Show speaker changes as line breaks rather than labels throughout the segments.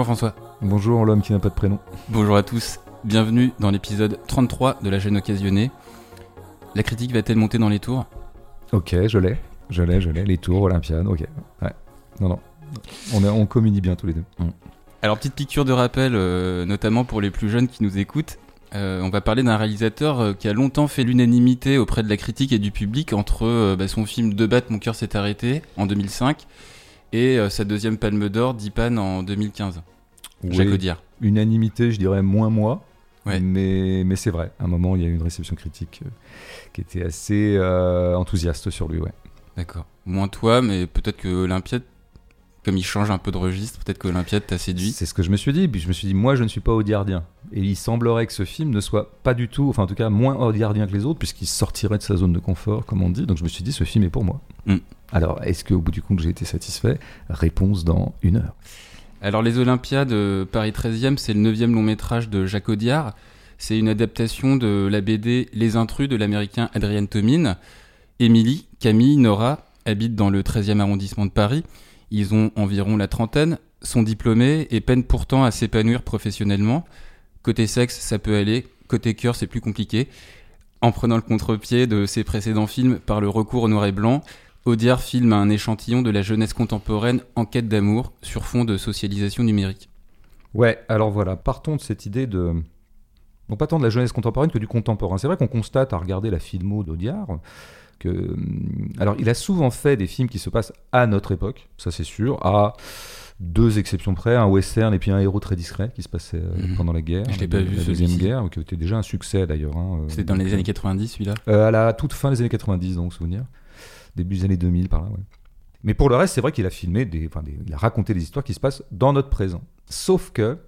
Bonjour François.
Bonjour l'homme qui n'a pas de prénom.
Bonjour à tous. Bienvenue dans l'épisode 33 de La Jeune Occasionnée. La critique va-t-elle monter dans les tours?
Ok, je l'ai. Je l'ai, je l'ai. Les tours, Olympiade, ok. Ouais. Non, non. On, on communie bien tous les deux. Mm.
Alors, petite piqûre de rappel, euh, notamment pour les plus jeunes qui nous écoutent. Euh, on va parler d'un réalisateur euh, qui a longtemps fait l'unanimité auprès de la critique et du public entre bah, son film De batte, mon cœur s'est arrêté en 2005 et sa deuxième palme d'or, Dipan en 2015. Oui, Jacques Audiard.
Unanimité, je dirais moins moi. Mais, mais c'est vrai, à un moment, il y a eu une réception critique qui était assez enthousiaste sur lui. Ouais.
D'accord. Moins toi, mais peut-être que Olympiade comme il change un peu de registre, peut-être qu'Olympiade t'a séduit.
C'est ce que je me suis dit. Puis je me suis dit, moi, je ne suis pas audiardien. Et il semblerait que ce film ne soit pas du tout, enfin en tout cas moins audiardien que les autres, puisqu'il sortirait de sa zone de confort, comme on dit. Donc je me suis dit, ce film est pour moi. Mm. Alors, est-ce qu'au bout du compte, j'ai été satisfait? Réponse dans une heure.
Alors, Les Olympiades, euh, Paris 13e, c'est le neuvième long métrage de Jacques Audiard. C'est une adaptation de la BD Les Intrus de l'américain Adrien Tomine. Émilie, Camille, Nora habitent dans le 13e arrondissement de Paris. Ils ont environ la trentaine, sont diplômés et peinent pourtant à s'épanouir professionnellement. Côté sexe, ça peut aller. Côté cœur, c'est plus compliqué. En prenant le contre-pied de ses précédents films par le recours au noir et blanc, Audiard filme un échantillon de la jeunesse contemporaine en quête d'amour sur fond de socialisation numérique.
Ouais, alors voilà, partons de cette idée de. Non pas tant de la jeunesse contemporaine que du contemporain. C'est vrai qu'on constate à regarder la filmo d'Audiard Hum, alors, il a souvent fait des films qui se passent à notre époque, ça c'est sûr, à deux exceptions près, un western et puis un héros très discret qui se passait euh, mhm. pendant la guerre,
Je l'ai pas vu,
la deuxième guerre, qui était déjà un succès d'ailleurs. Hein,
euh, C'était dans les années 90 celui-là?
euh, À la toute fin des années 90, donc souvenir, début des années 2000 par là. Mais pour le reste, c'est vrai qu'il a filmé, enfin, il a raconté des histoires qui se passent dans notre présent. Sauf que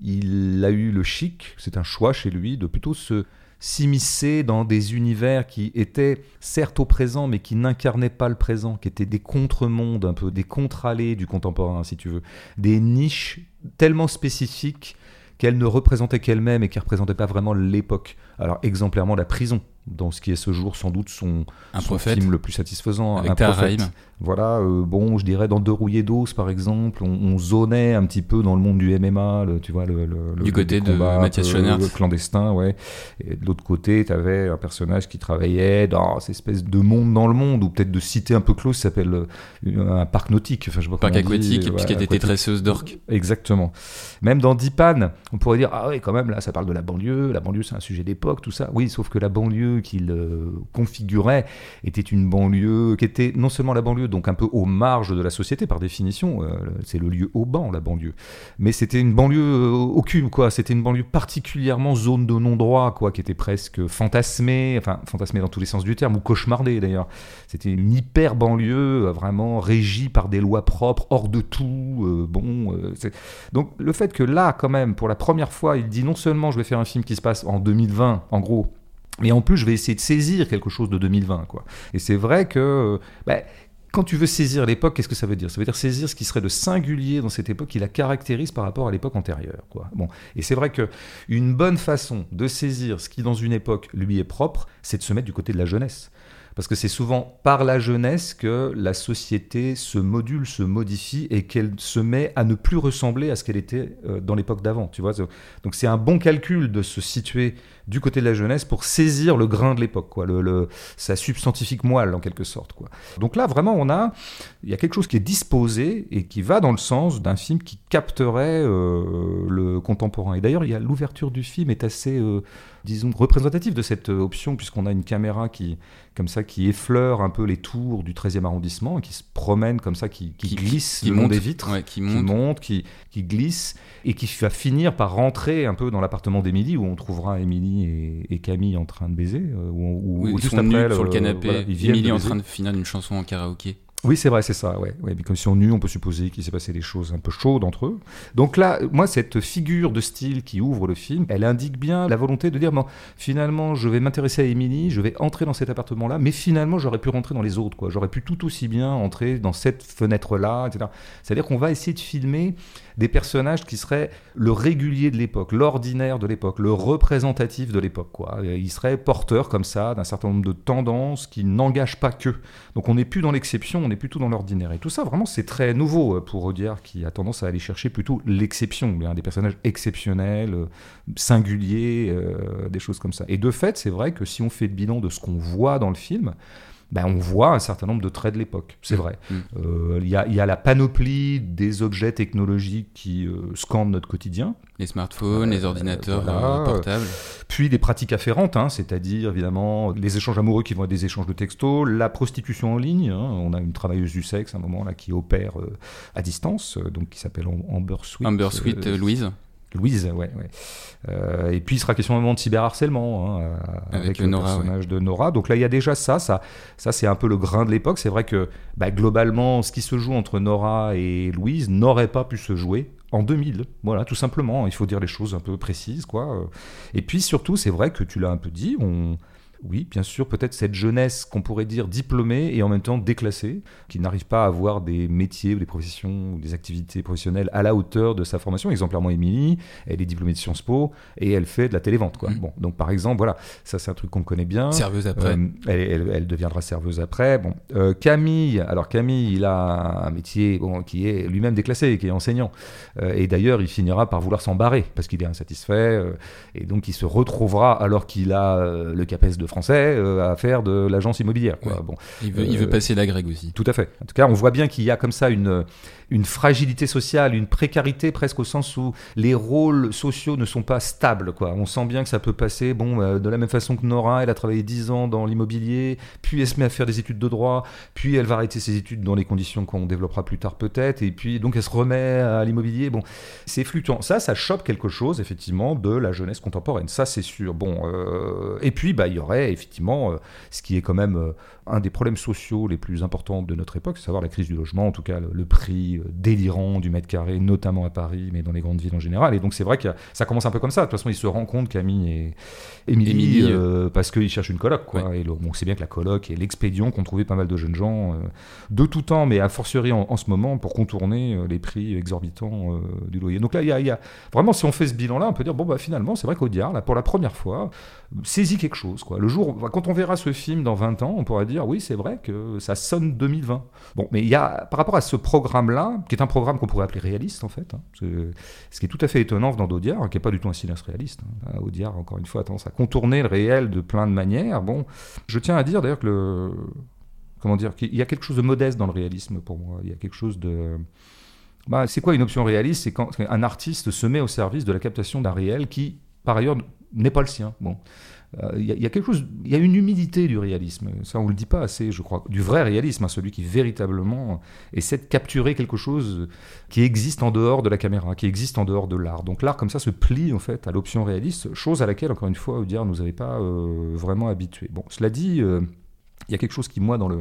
il a eu le chic, c'est un choix chez lui, de plutôt se s'immiscer dans des univers qui étaient certes au présent, mais qui n'incarnaient pas le présent, qui étaient des contre-mondes, un peu des contre-allées du contemporain, si tu veux, des niches tellement spécifiques qu'elles ne représentaient qu'elles-mêmes et qui ne représentaient pas vraiment l'époque. Alors exemplairement la prison, dans ce qui est ce jour sans doute son, film le plus satisfaisant.
Avec un prophète.
Voilà, euh, bon, je dirais dans Deux rouillés d'os par exemple, on, zonait un petit peu dans le monde du MMA, tu vois, le,
du côté de Mathias Schoenaerts.
Le clandestin, ouais. Et de l'autre côté, tu avais un personnage qui travaillait dans cette espèce de monde dans le monde, ou peut-être de cité un peu close, qui s'appelle euh, un parc nautique. Enfin, je sais
parc aquatique, et puis qui était tresseuse d'orques.
Exactement. Même dans Dipan, on pourrait dire, ah oui, quand même, là, ça parle de la banlieue, la banlieue c'est un sujet d'époque, tout ça. Oui, sauf que la banlieue qu'il euh, configurait était une banlieue qui était non seulement la banlieue, donc un peu aux marges de la société par définition, euh, c'est le lieu au banc, la banlieue, mais c'était une banlieue euh, aucune, quoi. C'était une banlieue particulièrement zone de non-droit, quoi, qui était presque fantasmée, enfin fantasmée dans tous les sens du terme, ou cauchemardée d'ailleurs. C'était une hyper banlieue, vraiment régie par des lois propres, hors de tout. bon, donc le fait que là, quand même, pour la première fois, il dit non seulement je vais faire un film qui se passe en 2020, en gros, mais en plus, je vais essayer de saisir quelque chose de 2020. Quoi. Et c'est vrai que bah, quand tu veux saisir l'époque, qu'est-ce que ça veut dire? Ça veut dire saisir ce qui serait de singulier dans cette époque qui la caractérise par rapport à l'époque antérieure. Quoi. Bon. Et c'est vrai que une bonne façon de saisir ce qui dans une époque lui est propre, c'est de se mettre du côté de la jeunesse. Parce que c'est souvent par la jeunesse que la société se module, se modifie et qu'elle se met à ne plus ressembler à ce qu'elle était euh, dans l'époque d'avant. Tu vois Donc c'est un bon calcul de se situer du côté de la jeunesse pour saisir le grain de l'époque, quoi, le, sa substantifique moelle en quelque sorte. Quoi. Donc là, vraiment, on a, il y a quelque chose qui est disposé et qui va dans le sens d'un film qui capterait euh, le contemporain. Et d'ailleurs, il y a l'ouverture du film est assez, euh, disons, représentative de cette option puisqu'on a une caméra qui, comme ça, qui effleure un peu les tours du 13e arrondissement, qui se promène comme ça, qui, glisse qui, le monte, des vitres,
qui, monte.
qui, qui glisse et qui va finir par rentrer un peu dans l'appartement d'Émilie où on trouvera Émilie et, Camille en train de baiser. Euh,
ou, ou juste après, sur le canapé, Émilie en train de finir une chanson en karaoké.
Oui, c'est vrai, c'est ça. Ouais. ouais. Mais comme si on nu, on peut supposer qu'il s'est passé des choses un peu chaudes entre eux. Donc là, moi, cette figure de style qui ouvre le film, elle indique bien la volonté de dire, bon, finalement, je vais m'intéresser à Émilie, je vais entrer dans cet appartement-là, mais finalement, j'aurais pu rentrer dans les autres. Quoi. J'aurais pu tout aussi bien entrer dans cette fenêtre-là, etc. C'est-à-dire qu'on va essayer de filmer des personnages qui seraient le régulier de l'époque, l'ordinaire de l'époque, le représentatif de l'époque. Quoi. Ils seraient porteurs comme ça d'un certain nombre de tendances qui n'engagent pas que. Donc on n'est plus dans l'exception, on est plutôt dans l'ordinaire. Et tout ça, vraiment, c'est très nouveau pour Audiard qui a tendance à aller chercher plutôt l'exception, des personnages exceptionnels, singuliers, euh, des choses comme ça. Et de fait, c'est vrai que si on fait le bilan de ce qu'on voit dans le film, ben, on voit un certain nombre de traits de l'époque, c'est mmh. vrai. Mmh. Euh, il y, a, la panoplie des objets technologiques qui euh, scandent notre quotidien.
Les smartphones, les ordinateurs portables.
Puis des pratiques afférentes, hein, c'est-à-dire évidemment les échanges amoureux qui vont être des échanges de textos, la prostitution en ligne. Hein. on a une travailleuse du sexe à un moment là qui opère à distance, donc qui s'appelle Amber Sweet.
Amber Sweet, Louise.
Louise, ouais. ouais. Euh, et puis il sera question moment de cyberharcèlement hein, avec, le personnage de Nora. Donc là, il y a déjà ça. Ça, ça c'est un peu le grain de l'époque. C'est vrai que bah, globalement, ce qui se joue entre Nora et Louise n'aurait pas pu se jouer en 2000. Voilà, tout simplement. Il faut dire les choses un peu précises, quoi. Et puis surtout, c'est vrai que tu l'as un peu dit. On oui, bien sûr, peut-être cette jeunesse qu'on pourrait dire diplômée et en même temps déclassée, qui n'arrive pas à avoir des métiers ou des professions ou des activités professionnelles à la hauteur de sa formation. Exemplairement, Émilie, elle est diplômée de Sciences Po et elle fait de la télévente. Quoi. Mm. Bon, donc par exemple, voilà, ça c'est un truc qu'on connaît bien.
Serveuse après. Euh,
elle, deviendra serveuse après. Bon, euh, Camille, alors Camille, il a un métier bon, qui est lui-même déclassé, qui est enseignant. Euh, et d'ailleurs, il finira par vouloir s'en barrer parce qu'il est insatisfait et donc il se retrouvera alors qu'il a le CAPES de français euh, à faire de l'agence immobilière. Bon,
il, veut, il veut euh, passer la grecque aussi.
Tout à fait. En tout cas, on voit bien qu'il y a comme ça une, une fragilité sociale, une précarité presque au sens où les rôles sociaux ne sont pas stables. Quoi. On sent bien que ça peut passer, bon, euh, de la même façon que Nora, elle a travaillé 10 ans dans l'immobilier, puis elle se met à faire des études de droit, puis elle va arrêter ses études dans les conditions qu'on développera plus tard peut-être, et puis donc elle se remet à l'immobilier. Bon, c'est fluctuant. Ça, ça chope quelque chose, effectivement, de la jeunesse contemporaine. Ça, c'est sûr. Bon, et puis, bah, il y aurait effectivement, euh, ce qui est quand même euh, un des problèmes sociaux les plus importants de notre époque, c'est savoir la crise du logement, en tout cas le, prix euh, délirant du mètre carré, notamment à Paris, mais dans les grandes villes en général. Et donc c'est vrai que ça commence un peu comme ça. De toute façon, il se rend compte, Camille et Émilie, parce qu'ils cherchent une coloc. Quoi. Et on sait bien que la coloc est l'expédient qu'ont trouvé pas mal de jeunes gens de tout temps, mais à fortiori en, ce moment, pour contourner les prix exorbitants du loyer. Donc là, il y, a, vraiment, si on fait ce bilan-là, on peut dire, bon, bah finalement, c'est vrai qu'Audiard, là, pour la première fois, saisit quelque chose. Quoi. Le jour, quand on verra ce film dans 20 ans, on pourra dire oui, c'est vrai que ça sonne 2020. Bon, mais il y a, par rapport à ce programme-là, qui est un programme qu'on pourrait appeler réaliste en fait, hein, ce qui est tout à fait étonnant venant d'Audiard, qui n'est pas du tout un cinéaste réaliste. Hein. Encore une fois, a tendance à contourner le réel de plein de manières. Bon, je tiens à dire d'ailleurs que le. Comment dire qu'il y a quelque chose de modeste dans le réalisme pour moi. Il y a quelque chose de. Bah, c'est quoi une option réaliste? C'est quand un artiste se met au service de la captation d'un réel qui, par ailleurs, n'est pas le sien. Bon, il euh, y, a quelque chose, il y a une humilité du réalisme. Ça, on le dit pas assez, je crois, du vrai réalisme, hein, celui qui véritablement essaie de capturer quelque chose qui existe en dehors de la caméra, qui existe en dehors de l'art. Donc l'art, comme ça, se plie en fait à l'option réaliste, chose à laquelle, encore une fois, Audiard nous avait pas euh, vraiment habitués. Bon, cela dit, euh, il y a quelque chose qui, moi, dans le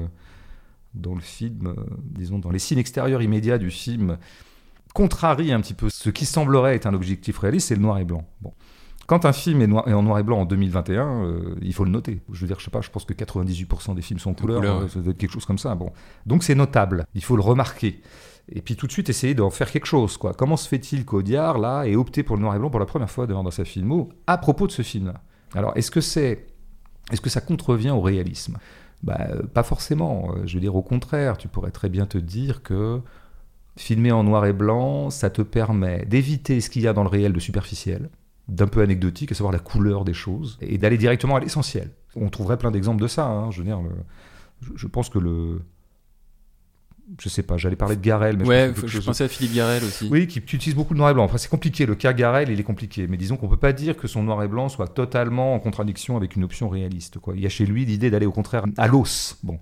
dans le film, disons, dans les signes extérieurs immédiats du film, contrarie un petit peu ce qui semblerait être un objectif réaliste, c'est le noir et blanc. Bon. Quand un film est, noir, en noir et blanc en 2021, euh, il faut le noter. Je veux dire, je sais pas, je pense que 98% des films sont en couleur, euh, ça doit être quelque chose comme ça. Bon. Donc c'est notable, il faut le remarquer. Et puis tout de suite essayer d'en faire quelque chose. Quoi. Comment se fait-il qu'Audiard, là, ait opté pour le noir et blanc pour la première fois dans sa filmo à propos de ce film-là? Alors, est-ce que, c'est, est-ce que ça contrevient au réalisme? Bah, Pas forcément. Je veux dire, au contraire, tu pourrais très bien te dire que filmer en noir et blanc, ça te permet d'éviter ce qu'il y a dans le réel de superficiel, d'un peu anecdotique, à savoir la couleur des choses, et d'aller directement à l'essentiel. On trouverait plein d'exemples de ça. Hein, je veux dire, je, pense que le, je sais pas, j'allais parler de Garel, mais
ouais, je, pensais à Philippe Garel aussi.
Oui, qui, utilise beaucoup de noir et blanc. Enfin, c'est compliqué. Le cas Garel, il est compliqué. Mais disons qu'on peut pas dire que son noir et blanc soit totalement en contradiction avec une option réaliste. Quoi. Il y a chez lui l'idée d'aller au contraire à l'os. Bon.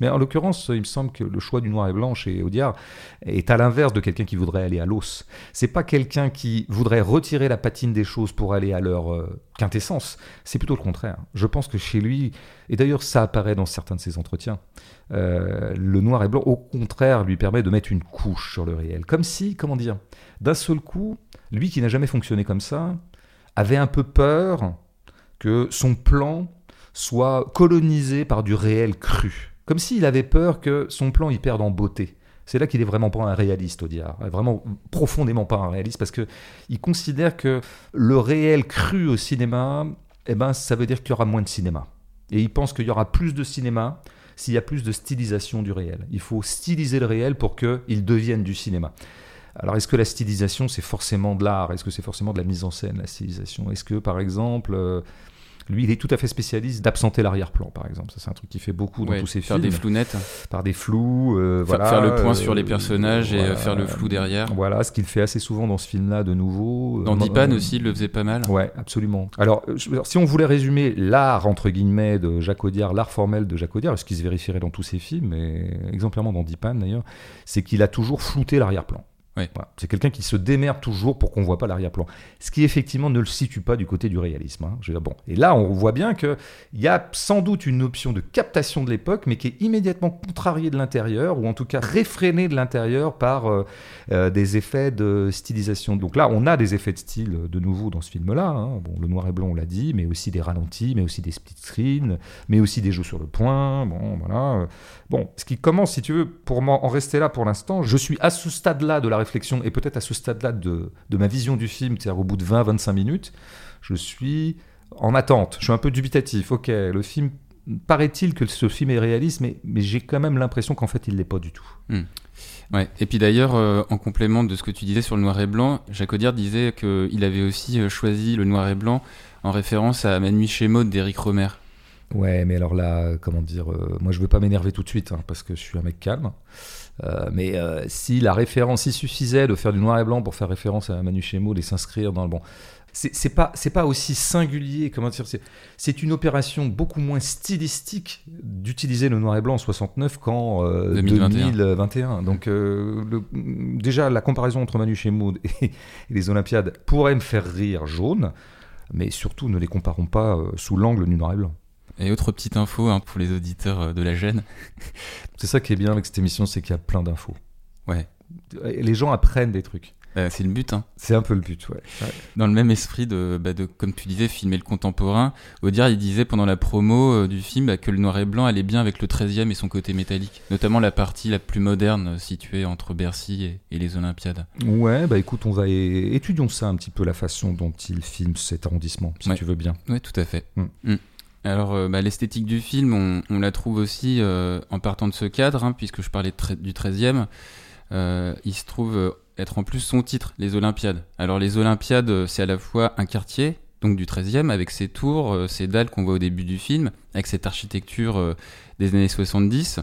Mais en l'occurrence, il me semble que le choix du noir et blanc chez Audiard est à l'inverse de quelqu'un qui voudrait aller à l'os. C'est pas quelqu'un qui voudrait retirer la patine des choses pour aller à leur euh, quintessence. C'est plutôt le contraire. Je pense que chez lui, et d'ailleurs ça apparaît dans certains de ses entretiens, euh, le noir et blanc, au contraire, lui permet de mettre une couche sur le réel. Comme si, comment dire, d'un seul coup, lui qui n'a jamais fonctionné comme ça, avait un peu peur que son plan soit colonisé par du réel cru. Comme s'il avait peur que son plan y perde en beauté. C'est là qu'il est vraiment pas un réaliste, Audiard. Vraiment profondément pas un réaliste parce que il considère que le réel cru au cinéma, eh ben, ça veut dire qu'il y aura moins de cinéma. Et il pense qu'il y aura plus de cinéma s'il y a plus de stylisation du réel. Il faut styliser le réel pour qu'il devienne du cinéma. Alors, est-ce que la stylisation, c'est forcément de l'art? Est-ce que c'est forcément de la mise en scène, la stylisation? Est-ce que, par exemple, euh, lui, il est tout à fait spécialiste d'absenter l'arrière-plan, par exemple. Ça, c'est un truc qu'il fait beaucoup dans tous ses
faire
films.
des flounettes.
Par des flous, euh,
Faire,
voilà.
faire le point sur
euh,
les personnages et
voilà.
euh, faire le flou derrière.
Voilà, ce qu'il fait assez souvent dans ce film-là, de nouveau.
Dans Dipan aussi, il le faisait pas mal.
Ouais, absolument. Alors, si on voulait résumer l'art, entre guillemets, de Jacques Audiard, l'art formel de Jacques Audiard, ce qui se vérifierait dans tous ses films, et exemplairement dans Dipan d'ailleurs, c'est qu'il a toujours flouté l'arrière-plan. Voilà. C'est quelqu'un qui se démerde toujours pour qu'on voit pas l'arrière-plan. Ce qui effectivement ne le situe pas du côté du réalisme. hein. Bon. Et là, on voit bien qu'il y a sans doute une option de captation de l'époque, mais qui est immédiatement contrariée de l'intérieur, ou en tout cas réfrénée de l'intérieur par euh, euh, des effets de stylisation. Donc là, on a des effets de style euh, de nouveau dans ce film-là. hein. Bon, le noir et blanc, on l'a dit, mais aussi des ralentis, mais aussi des split screens, mais aussi des jeux sur le point. Bon, voilà. Bon, ce qui commence, si tu veux, pour en rester là pour l'instant, je suis à ce stade-là de la réflexion et peut-être à ce stade-là de, de ma vision du film, c'est-à-dire au bout de 20-25 minutes, je suis en attente. Je suis un peu dubitatif. Ok, le film, paraît-il que ce film est réaliste, mais, mais j'ai quand même l'impression qu'en fait, il l'est pas du tout.
Ouais. Et puis d'ailleurs, euh, en complément de ce que tu disais sur le noir et blanc, Jacques Audiard disait qu'il avait aussi euh, choisi le noir et blanc en référence à Ma nuit chez Maud d'Éric Romer.
Ouais, mais alors là, comment dire, euh, moi je veux pas m'énerver tout de suite, hein, parce que je suis un mec calme. Euh, mais euh, si la référence, il suffisait de faire du noir et blanc pour faire référence à Manu Chemo et s'inscrire dans le bon. C'est pas, c'est pas aussi singulier, comment dire, c'est- une opération beaucoup moins stylistique d'utiliser le noir et blanc en 69 qu'en euh,
2021.
2021. Donc euh, le- déjà, la comparaison entre Manu Chemo et, et les Olympiades pourrait me faire rire jaune, mais surtout ne les comparons pas sous l'angle du noir et blanc.
Et autre petite info hein, pour les auditeurs euh, de la gêne.
C'est ça qui est bien avec cette émission, c'est qu'il y a plein d'infos.
Ouais.
Les gens apprennent des trucs.
Euh, c'est le but, hein.
C'est un peu le but, ouais. Ouais.
Dans le même esprit de, bah, de, comme tu disais, filmer le contemporain, Audiard, il disait pendant la promo euh, du film bah, que le noir et blanc allait bien avec le 13e et son côté métallique. Notamment la partie la plus moderne située entre Bercy et, et les Olympiades.
Ouais, bah écoute, on va étudions ça un petit peu la façon dont il filme cet arrondissement, si
Ouais.
tu veux bien.
Oui, tout à fait.
Mm.
Mm. Alors, euh, bah, l'esthétique du film, on, on la trouve aussi euh, en partant de ce cadre, hein, puisque je parlais du 13e. euh, il se trouve être en plus son titre, les Olympiades. Alors, les Olympiades, c'est à la fois un quartier, donc du 13e, avec ses tours, ses dalles qu'on voit au début du film, avec cette architecture des années 70.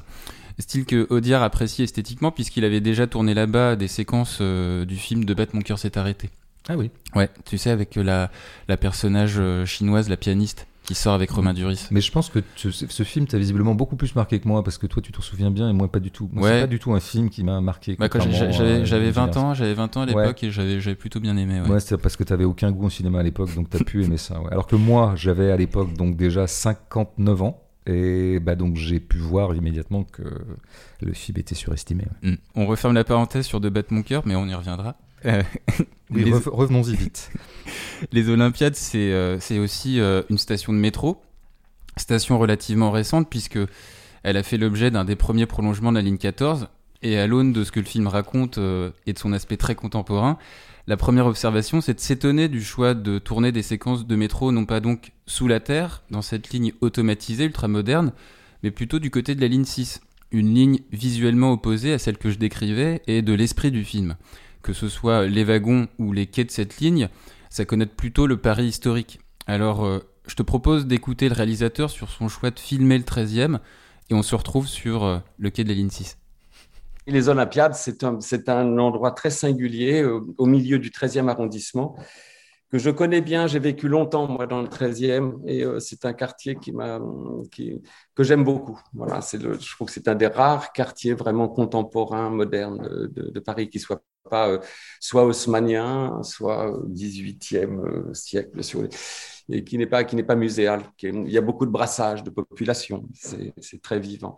Style que Audiard apprécie esthétiquement, puisqu'il avait déjà tourné là-bas des séquences du film De Battre mon cœur s'est arrêté.
Ah oui.
Ouais, tu sais, avec la, la personnage chinoise, la pianiste, qui sort avec Romain Duris.
Mais je pense que tu- ce, film t'a visiblement beaucoup plus marqué que moi, parce que toi tu t'en souviens bien et moi pas du tout. Moi,
Ouais.
c'est pas du tout un film qui m'a marqué.
Bah, quand j'avais j'avais 20
Génération.
ans, j'avais 20 ans à l'époque et j'avais j'avais plutôt bien aimé. Ouais.
Ouais, c'est parce que t'avais aucun goût au cinéma à l'époque, donc t'as pu aimer ça. Alors que moi, j'avais à l'époque donc déjà 59 ans. Et bah donc j'ai pu voir immédiatement que le film était surestimé. ouais.
Mm. On referme la parenthèse sur De battre mon cœur, mais on y reviendra. Euh,
Oui,
les,
rev- revenons-y vite.
les Olympiades, c'est euh, aussi euh, une station de métro, station relativement récente puisque elle a fait l'objet d'un des premiers prolongements de la ligne 14. Et à l'aune de ce que le film raconte et de son aspect très contemporain, la première observation, c'est de s'étonner du choix de tourner des séquences de métro, non pas donc sous la terre, dans cette ligne automatisée ultramoderne, mais plutôt du côté de la ligne 6. Une ligne visuellement opposée à celle que je décrivais et de l'esprit du film. Que ce soit les wagons ou les quais de cette ligne, ça connote plutôt le Paris historique. Alors, euh, je te propose d'écouter le réalisateur sur son choix de filmer le 13e, et on se retrouve sur euh, le quai de la ligne 6.
Et Les Olympiades, c'est un, c'est un endroit très singulier euh, au milieu du 13e arrondissement que je connais bien. J'ai vécu longtemps, moi, dans le 13e et euh, c'est un quartier qui m'a, qui, que j'aime beaucoup. Voilà, c'est le, je trouve que c'est un des rares quartiers vraiment contemporains, modernes de, de, de Paris qui soit pas euh, soit haussmanien, soit euh, 18e euh, siècle, si vous voulez, et qui n'est pas, qui n'est pas muséal. Qui est- il y a beaucoup de brassage de population. C'est c'est très vivant.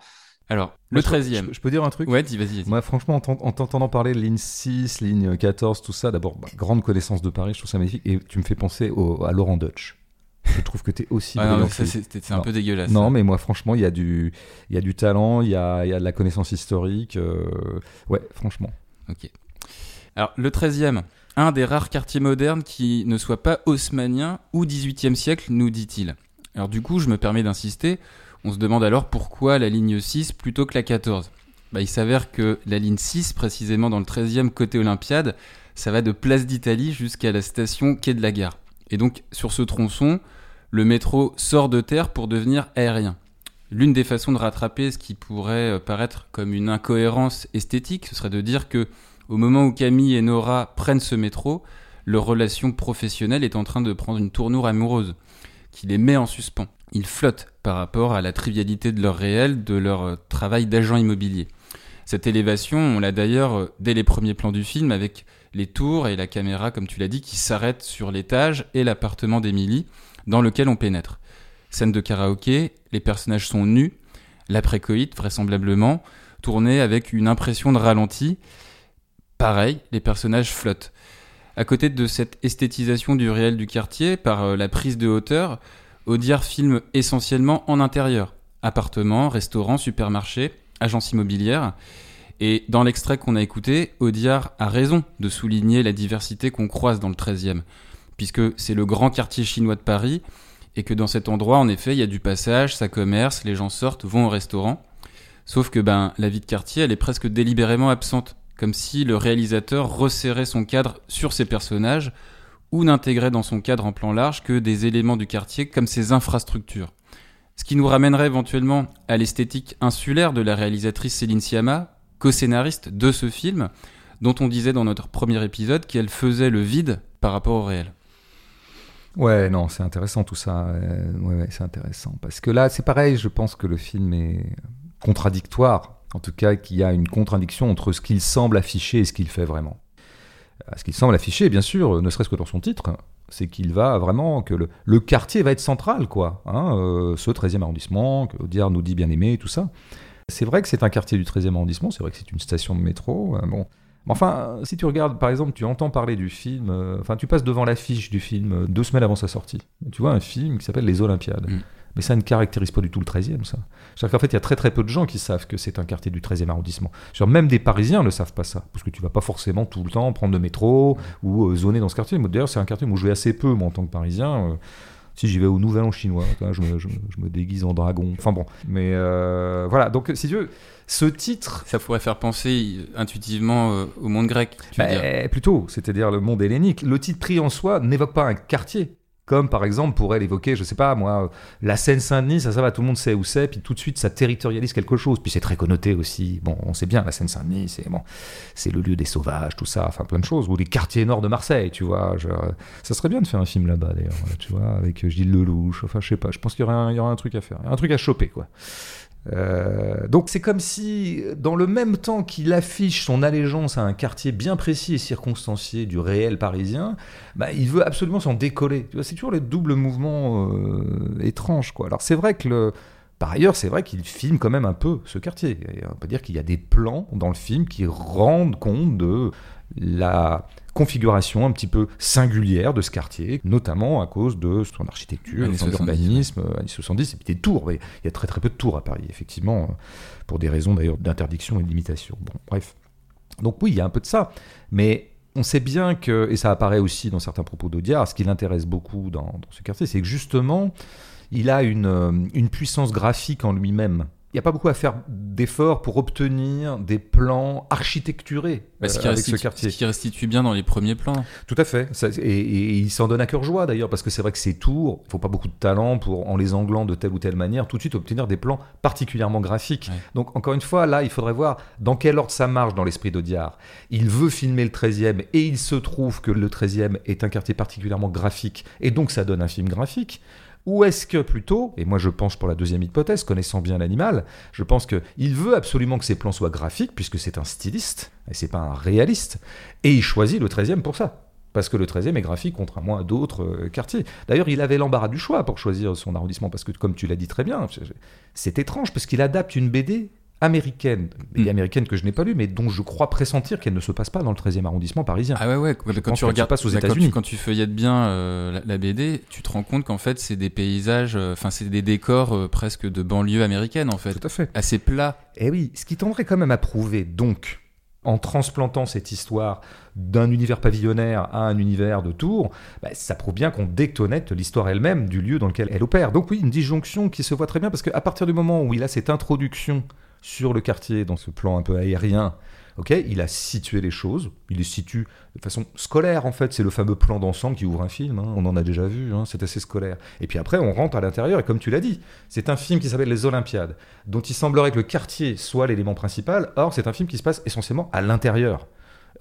Alors, le
Moi, je-
13e.
Je, je peux dire un truc
Ouais, dis, vas-y.
Moi, franchement, en t'en- en t'entendant parler de ligne 6, ligne 14, tout ça, d'abord, bah, grande connaissance de Paris, je trouve ça magnifique. Et tu me fais penser au- à Laurent Dutch. Je trouve que tu es aussi
Ah non, ça, c'est un peu dégueulasse.
Non, mais moi, franchement, il y, a du- y a du talent, il y a, y a de la connaissance historique. euh, Ouais, franchement.
Ok. Alors, le 13e, un des rares quartiers modernes qui ne soit pas haussmanien ou 18e siècle, nous dit-il. Alors, du coup, je me permets d'insister. On se demande alors pourquoi la ligne 6 plutôt que la 14. Bah, il s'avère que la ligne 6, précisément dans le 13e côté Olympiade, ça va de Place d'Italie jusqu'à la station Quai de la Gare. Et donc, sur ce tronçon, le métro sort de terre pour devenir aérien. L'une des façons de rattraper ce qui pourrait euh, paraître comme une incohérence esthétique, ce serait de dire que au moment où Camille et Nora prennent ce métro, leur relation professionnelle est en train de prendre une tournure amoureuse, qui les met en suspens. Ils flottent par rapport à la trivialité de leur réel, de leur euh, travail d'agent immobilier. Cette élévation, on l'a d'ailleurs euh, dès les premiers plans du film, avec les tours et la caméra, comme tu l'as dit, qui s'arrêtent sur l'étage et l'appartement d'Émilie, dans lequel on pénètre. Scène de karaoké, les personnages sont nus, l'après-coït vraisemblablement, tourné avec une impression de ralenti. Pareil, les personnages flottent. À côté de cette esthétisation du réel du quartier par euh, la prise de hauteur, Audiard filme essentiellement en intérieur. Appartements, restaurants, supermarchés, agences immobilières. Et dans l'extrait qu'on a écouté, Audiard a raison de souligner la diversité qu'on croise dans le 13e, puisque c'est le grand quartier chinois de Paris, et que dans cet endroit, en effet, il y a du passage, ça commerce, les gens sortent, vont au restaurant. Sauf que ben, la vie de quartier, elle est presque délibérément absente, comme si le réalisateur resserrait son cadre sur ses personnages, ou n'intégrait dans son cadre en plan large que des éléments du quartier comme ses infrastructures. Ce qui nous ramènerait éventuellement à l'esthétique insulaire de la réalisatrice Céline Sciamma, co-scénariste de ce film, dont on disait dans notre premier épisode qu'elle faisait le vide par rapport au réel.
Ouais, non, c'est intéressant tout ça. Euh, ouais, ouais, c'est intéressant. Parce que là, c'est pareil, je pense que le film est contradictoire. En tout cas, qu'il y a une contradiction entre ce qu'il semble afficher et ce qu'il fait vraiment. Euh, Ce qu'il semble afficher, bien sûr, ne serait-ce que dans son titre, c'est qu'il va vraiment, que le, quartier va être central, quoi. Hein, euh, ce 13e arrondissement, que Audiard nous dit bien aimé, tout ça. C'est vrai que c'est un quartier du 13e arrondissement, c'est vrai que c'est une station de métro. euh, bon. Enfin, si tu regardes, par exemple, tu entends parler du film, euh, enfin, tu passes devant l'affiche du film euh, deux semaines avant sa sortie. Tu vois un film qui s'appelle Les Olympiades.
Mm.
Mais ça ne caractérise pas du tout le 13e, ça. C'est-à-dire qu'en fait, il y a très très peu de gens qui savent que c'est un quartier du 13e arrondissement. Même des Parisiens ne savent pas ça, parce que tu vas pas forcément tout le temps prendre le métro ou euh, zoner dans ce quartier. D'ailleurs, c'est un quartier où je vais assez peu, moi, en tant que Parisien. euh, si j'y vais au Nouvel An chinois, je, me, je me- je me déguise en dragon. Enfin bon, mais euh, voilà. Donc, si tu veux, ce titre,
Ça pourrait faire penser intuitivement euh, au monde grec, tu veux dire.
bah, plutôt, c'est-à-dire le monde hellénique. Le titre pris en soi n'évoque pas un quartier. Comme par exemple pourrait l'évoquer, je sais pas moi, euh, la Seine-Saint-Denis, ça, ça va, tout le monde sait où c'est, puis tout de suite ça territorialise quelque chose. Puis c'est très connoté aussi. Bon, on sait bien, la Seine-Saint-Denis, c'est bon, c'est le lieu des sauvages, tout ça, enfin plein de choses. Ou les quartiers nord de Marseille, tu vois. genre, euh, ça serait bien de faire un film là-bas d'ailleurs, tu vois, avec euh, Gilles Lelouch. Enfin, je sais pas, je pense qu'il y y aurait un truc à faire, un truc à choper, quoi. Euh, donc c'est comme si, dans le même temps qu'il affiche son allégeance à un quartier bien précis et circonstancié du réel parisien, bah, il veut absolument s'en décoller. C'est toujours les doubles mouvements euh, étranges. Quoi. Alors c'est vrai que. Par ailleurs, c'est vrai qu'il filme quand même un peu ce quartier. On peut dire qu'il y a des plans dans le film qui rendent compte de la configuration un petit peu singulière de ce quartier, notamment à cause de son architecture,
Années
son
70,
urbanisme, années 70, et puis des tours. Il y a très très peu de tours à Paris, effectivement, pour des raisons d'ailleurs d'interdiction et de limitation. Bon, bref. Donc oui, il y a un peu de ça, mais on sait bien que, et ça apparaît aussi dans certains propos d'Audiard, ce qui l'intéresse beaucoup dans, dans ce quartier, c'est que justement, il a une, euh, une puissance graphique en lui-même. Il n'y a pas beaucoup à faire d'efforts pour obtenir des plans architecturés
Bah, ce,
euh,
qui
avec ce quartier.
ce qui restitue bien dans les premiers plans.
Tout à fait. Ça- et, et il s'en donne à cœur joie d'ailleurs, parce que c'est vrai que ces tours, il faut pas beaucoup de talent pour, en les anglant de telle ou telle manière, tout de suite obtenir des plans particulièrement graphiques.
Ouais.
Donc encore une fois, là, il faudrait voir dans quel ordre ça marche dans l'esprit d'Audiard. Il veut filmer le 13e et il se trouve que le 13e est un quartier particulièrement graphique, et donc ça donne un film graphique. Ou est-ce que plutôt, et moi je pense pour la deuxième hypothèse, connaissant bien l'animal, je pense qu'il veut absolument que ses plans soient graphiques, puisque c'est un styliste, et c'est pas un réaliste, et il choisit le 13e pour ça. Parce que le 13e est graphique, contrairement à d'autres euh, quartiers. D'ailleurs, il avait l'embarras du choix pour choisir son arrondissement, parce que, comme tu l'as dit très bien, c'est étrange, parce qu'il adapte une BD américaine, et
Mm.
américaine que je n'ai pas lue, mais dont je crois pressentir qu'elle ne se passe pas dans le 13e arrondissement parisien.
Ah ouais, ouais. Quand, tu regardes,
aux
bah, quand tu-
États-Unis.
Quand tu feuillettes bien euh, la, la BD, tu te rends compte qu'en fait, c'est des paysages, euh, enfin, c'est des décors euh, presque de banlieue américaine, en fait.
Tout à fait.
Assez plats.
Et Eh oui, ce qui tendrait quand même à prouver, donc, en transplantant cette histoire d'un univers pavillonnaire à un univers de tours, bah, ça prouve bien qu'on déconnecte l'histoire elle-même du lieu dans lequel elle opère. Donc oui, une disjonction qui se voit très bien, parce qu'à partir du moment où il a cette introduction sur le quartier, dans ce plan un peu aérien, ok, il a situé les choses, il les situe de façon scolaire en fait, c'est le fameux plan d'ensemble qui ouvre un film, hein, on en a déjà vu, hein, c'est assez scolaire. Et puis après, on rentre à l'intérieur, et comme tu l'as dit, c'est un film qui s'appelle Les Olympiades, dont il semblerait que le quartier soit l'élément principal, or c'est un film qui se passe essentiellement à l'intérieur.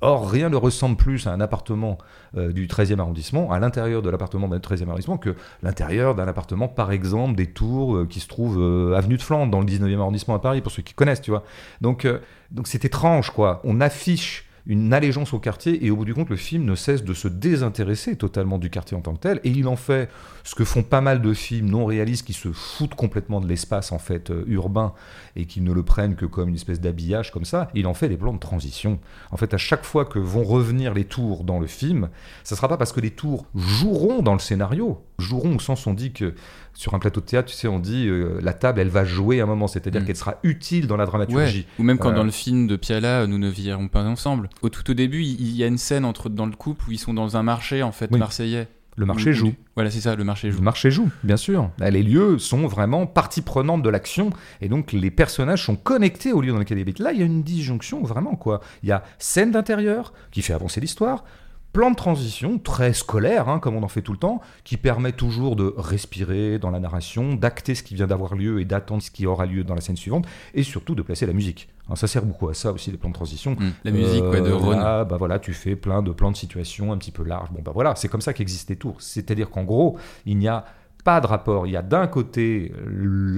Or, rien ne ressemble plus à un appartement euh, du 13e arrondissement, à l'intérieur de l'appartement d'un 13e arrondissement, que l'intérieur d'un appartement, par exemple, des tours euh, qui se trouvent euh, avenue de Flandre, dans le 19e arrondissement à Paris, pour ceux qui connaissent, tu vois. Donc, donc c'est étrange, quoi. On affiche une allégeance au quartier et au bout du compte, le film ne cesse de se désintéresser totalement du quartier en tant que tel. Et il en fait ce que font pas mal de films non réalistes qui se foutent complètement de l'espace en fait euh, urbain et qui ne le prennent que comme une espèce d'habillage comme ça. Il en fait des plans de transition. En fait, à chaque fois que vont revenir les tours dans le film, ça sera pas parce que les tours joueront dans le scénario, joueront au sens on dit que sur un plateau de théâtre, tu sais, on dit euh, la table, elle va jouer à un moment, c'est-à-dire
Mm.
qu'elle sera utile dans la dramaturgie.
Ouais. Ou même quand
Euh,
dans le film de Piala, nous ne vivrons pas ensemble. Au tout au début, il y a une scène entre dans le couple où ils sont dans un marché en fait
Oui.
marseillais.
Le marché joue.
Voilà, c'est ça, le marché joue.
Le marché joue, bien sûr. Là, Les lieux sont vraiment partie prenante de l'action et donc les personnages sont connectés au lieu dans lequel ils habitent. Là, il y a une disjonction vraiment quoi. Il y a scène d'intérieur qui fait avancer l'histoire, plan de transition très scolaire, hein, comme on en fait tout le temps, qui permet toujours de respirer dans la narration, d'acter ce qui vient d'avoir lieu et d'attendre ce qui aura lieu dans la scène suivante, et surtout de placer la musique. Hein, ça sert beaucoup à ça aussi les plans de transition.
Mm. La musique ouais, de
Euh,
Ron.
là, bah voilà, tu fais plein de plans de situation un petit peu larges. Bon, bah voilà, c'est comme ça qu'existent les tours. C'est-à-dire qu'en gros, il n'y a pas de rapport. Il y a d'un côté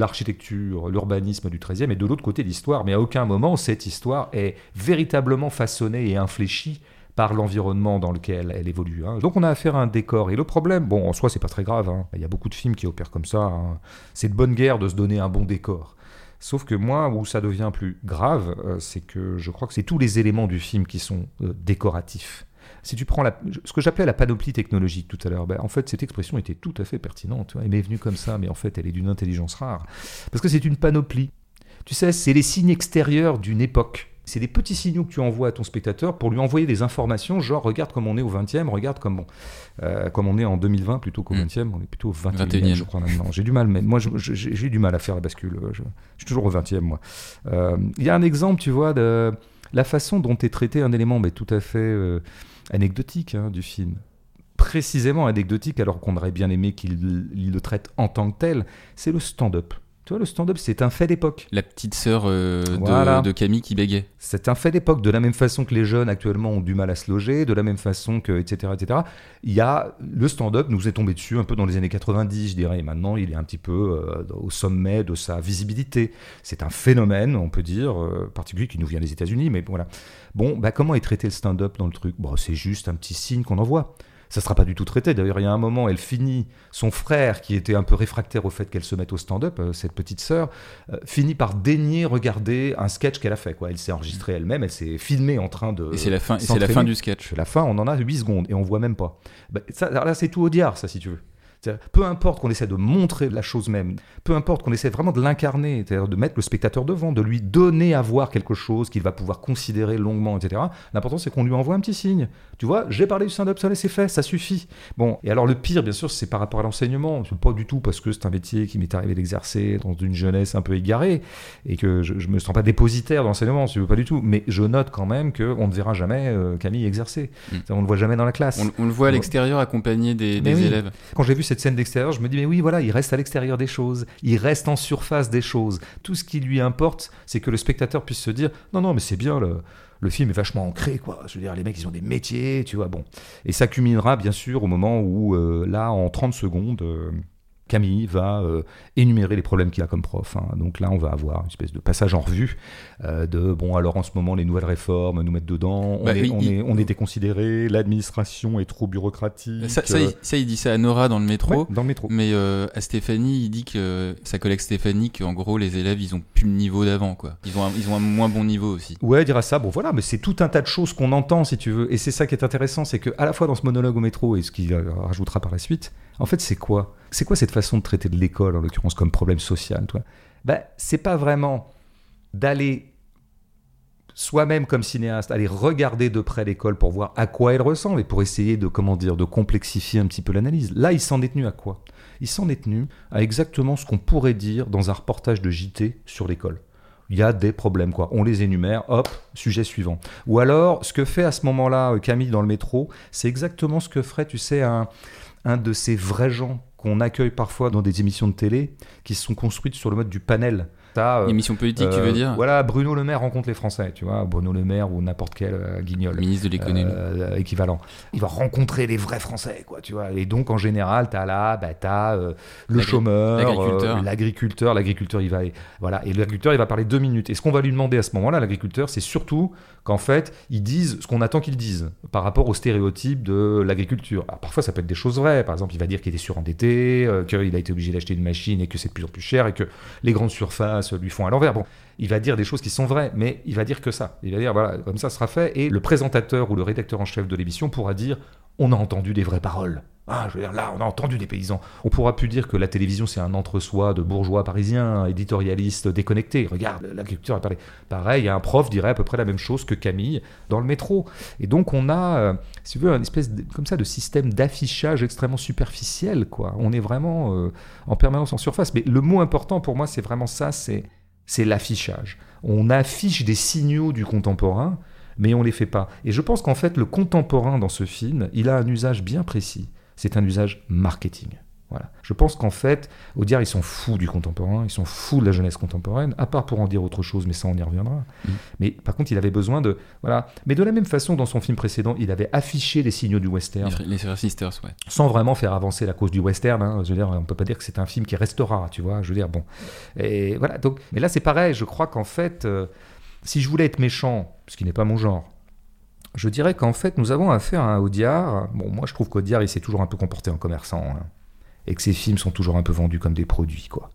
l'architecture, l'urbanisme du 13e et de l'autre côté l'histoire. Mais à aucun moment cette histoire est véritablement façonnée et infléchie par l'environnement dans lequel elle évolue. hein. Donc on a affaire à un décor. Et le problème, bon, en soi, c'est pas très grave. hein. Il y a beaucoup de films qui opèrent comme ça. hein. C'est de bonne guerre de se donner un bon décor. Sauf que moi, où ça devient plus grave, euh, c'est que je crois que c'est tous les éléments du film qui sont euh, décoratifs. Si tu prends la- ce que j'appelais la panoplie technologique tout à l'heure, ben, en fait, cette expression était tout à fait pertinente. Elle m'est venue comme ça, mais en fait, elle est d'une intelligence rare. Parce que c'est une panoplie. Tu sais, c'est les signes extérieurs d'une époque. C'est des petits signaux que tu envoies à ton spectateur pour lui envoyer des informations, genre regarde comme on est au 20e, regarde comme on, euh, comme on est en 2020 plutôt qu'au
Mm.
20e, on est plutôt au 21e,
21e.
je crois maintenant. J'ai du mal, mais moi j'ai du mal à faire la bascule. Je, je suis toujours au 20e, moi. Euh, Il y a un exemple, tu vois, de la façon dont est traité un élément mais tout à fait euh, anecdotique hein, du film. Précisément anecdotique, alors qu'on aurait bien aimé qu'il il le traite en tant que tel, c'est le stand-up. Tu vois, le stand-up, c'est un fait d'époque.
La petite sœur euh, de, Camille qui bégait.
C'est un fait d'époque, de la même façon que les jeunes actuellement ont du mal à se loger, de la même façon que, etc., etc. Il y a, le stand-up nous est tombé dessus un peu dans les années 90, je dirais, et maintenant il est un petit peu euh, au sommet de sa visibilité. C'est un phénomène, on peut dire, euh, particulier qui nous vient des États-Unis, mais voilà. Bon, bah, comment est traité le stand-up dans le truc? Bon, C'est juste un petit signe qu'on envoie. Ça sera pas du tout traité. D'ailleurs, il y a un moment, elle finit, son frère, qui était un peu réfractaire au fait qu'elle se mette au stand-up, euh, cette petite sœur, euh, finit par daigner regarder un sketch qu'elle a fait. Quoi. Elle s'est enregistrée elle-même, elle s'est filmée en train de.
Et c'est la fin, c'est la fin du sketch.
La fin, on en a 8 secondes et on voit même pas. Bah, ça, alors là, c'est tout au diable, ça, si tu veux. Peu importe qu'on essaie de montrer la chose même, peu importe qu'on essaie vraiment de l'incarner, c'est-à-dire de mettre le spectateur devant, de lui donner à voir quelque chose qu'il va pouvoir considérer longuement, etc. L'important, c'est qu'on lui envoie un petit signe. Tu vois, j'ai parlé du stand-up, ça c'est fait, ça suffit. Bon, et alors le pire, bien sûr, c'est par rapport à l'enseignement. C'est pas du tout parce que c'est un métier qui m'est arrivé d'exercer dans une jeunesse un peu égarée et que je, je me sens pas dépositaire d'enseignement, si veux, pas du tout. Mais je note quand même qu'on ne verra jamais euh, Camille exercer.
Mm.
On ne le voit jamais dans la classe.
On, on le voit à l'extérieur accompagné des,
Mais
des
oui.
élèves.
Quand j'ai vu cette scène d'extérieur, je me dis, mais oui, voilà, il reste à l'extérieur des choses, il reste en surface des choses. Tout ce qui lui importe, c'est que le spectateur puisse se dire, non, non, mais c'est bien, le, film est vachement ancré, quoi. Je veux dire, les mecs, ils ont des métiers, tu vois, bon. Et ça culminera, bien sûr, au moment où, euh, là, en 30 secondes, euh, Camille va euh, énumérer les problèmes qu'il a comme prof. hein. Donc là, on va avoir une espèce de passage en revue euh, de bon, alors en ce moment, les nouvelles réformes nous mettent dedans. On,
Bah,
est, on,
il-
est, on est déconsidéré, l'administration est trop bureaucratique.
Ça, ça,
euh,
il, ça, il dit ça à Nora dans le métro.
ouais, dans le métro.
Mais euh, à Stéphanie, il dit que sa collègue Stéphanie, qu'en gros, les élèves, ils ont plus le niveau d'avant, quoi. Ils ont, un, ils ont un moins bon niveau aussi.
Ouais, dira ça. Bon, voilà, mais c'est tout un tas de choses qu'on entend, si tu veux. Et c'est ça qui est intéressant, c'est que à la fois dans ce monologue au métro et ce qu'il rajoutera par la suite, en fait, c'est quoi? C'est quoi cette façon de traiter de l'école, en l'occurrence, comme problème social, toi? Ben, c'est pas vraiment d'aller soi-même comme cinéaste, aller regarder de près l'école pour voir à quoi elle ressemble et pour essayer de, comment dire, de complexifier un petit peu l'analyse. Là, il s'en est tenu à quoi? Il s'en est tenu à exactement ce qu'on pourrait dire dans un reportage de JT sur l'école il y a des problèmes, quoi. On les énumère, hop, sujet suivant. Ou alors, ce que fait à ce moment-là euh, Camille dans le métro, c'est exactement ce que ferait, tu sais, un, un de ces vrais gens qu'on accueille parfois dans des émissions de télé qui sont construites sur le mode du panel. T'as, euh,
Émission politique, tu
euh,
veux dire
Voilà, Bruno Le Maire rencontre les Français, tu vois, Bruno Le Maire ou n'importe quel euh, guignol.
Ministre de l'économie.
Euh, équivalent. Il va rencontrer les vrais Français, quoi, tu vois. Et donc, en général, t'as là, bah, t'as euh, le
L'agri-
chômeur,
l'agriculteur.
euh, l'agriculteur, l'agriculteur, il va, voilà, et l'agriculteur, il va parler deux minutes. Et ce qu'on va lui demander à ce moment-là, l'agriculteur, c'est surtout qu'en fait, ils disent ce qu'on attend qu'ils disent par rapport aux stéréotypes de l'agriculture. Alors, parfois, ça peut être des choses vraies. Par exemple, il va dire qu'il est surendetté, euh, qu'il a été obligé d'acheter une machine et que c'est de plus en plus cher et que les grandes surfaces lui font à l'envers. Bon, il va dire des choses qui sont vraies, mais il va dire que ça. Il va dire, voilà, comme ça sera fait. Et le présentateur ou le rédacteur en chef de l'émission pourra dire, on a entendu des vraies paroles. Ah, là, on a entendu des paysans. On pourra plus dire que la télévision, c'est un entre-soi de bourgeois parisiens, éditorialistes déconnectés. Regarde, l'agriculture a parlé. Pareil, un prof dirait à peu près la même chose que Camille dans le métro. Et donc, on a, euh, si tu veux, une espèce comme ça de système d'affichage extrêmement superficiel, quoi. On est vraiment euh, en permanence en surface. Mais le mot important pour moi, c'est vraiment ça, c'est c'est l'affichage. On affiche des signaux du contemporain, mais on les fait pas. Et je pense qu'en fait, le contemporain dans ce film, il a un usage bien précis. C'est un usage marketing. Voilà. Je pense qu'en fait, Audiard, ils sont fous du contemporain, ils sont fous de la jeunesse contemporaine, à part pour en dire autre chose, mais ça, on y reviendra.
Mm.
Mais par contre, il avait besoin de. Voilà. Mais de la même façon, dans son film précédent, il avait affiché les signaux du western
Les, les Sisters, ouais.
sans vraiment faire avancer la cause du western. hein. Je veux dire, on peut pas dire que c'est un film qui restera, tu vois. Je veux dire, bon. Et voilà. Donc, mais là, c'est pareil. Je crois qu'en fait, euh, si je voulais être méchant, ce qui n'est pas mon genre, je dirais qu'en fait, nous avons affaire à un Audiard. Bon, moi, je trouve qu'Audiard, il s'est toujours un peu comporté en commerçant. hein. Et que ses films sont toujours un peu vendus comme des produits, quoi.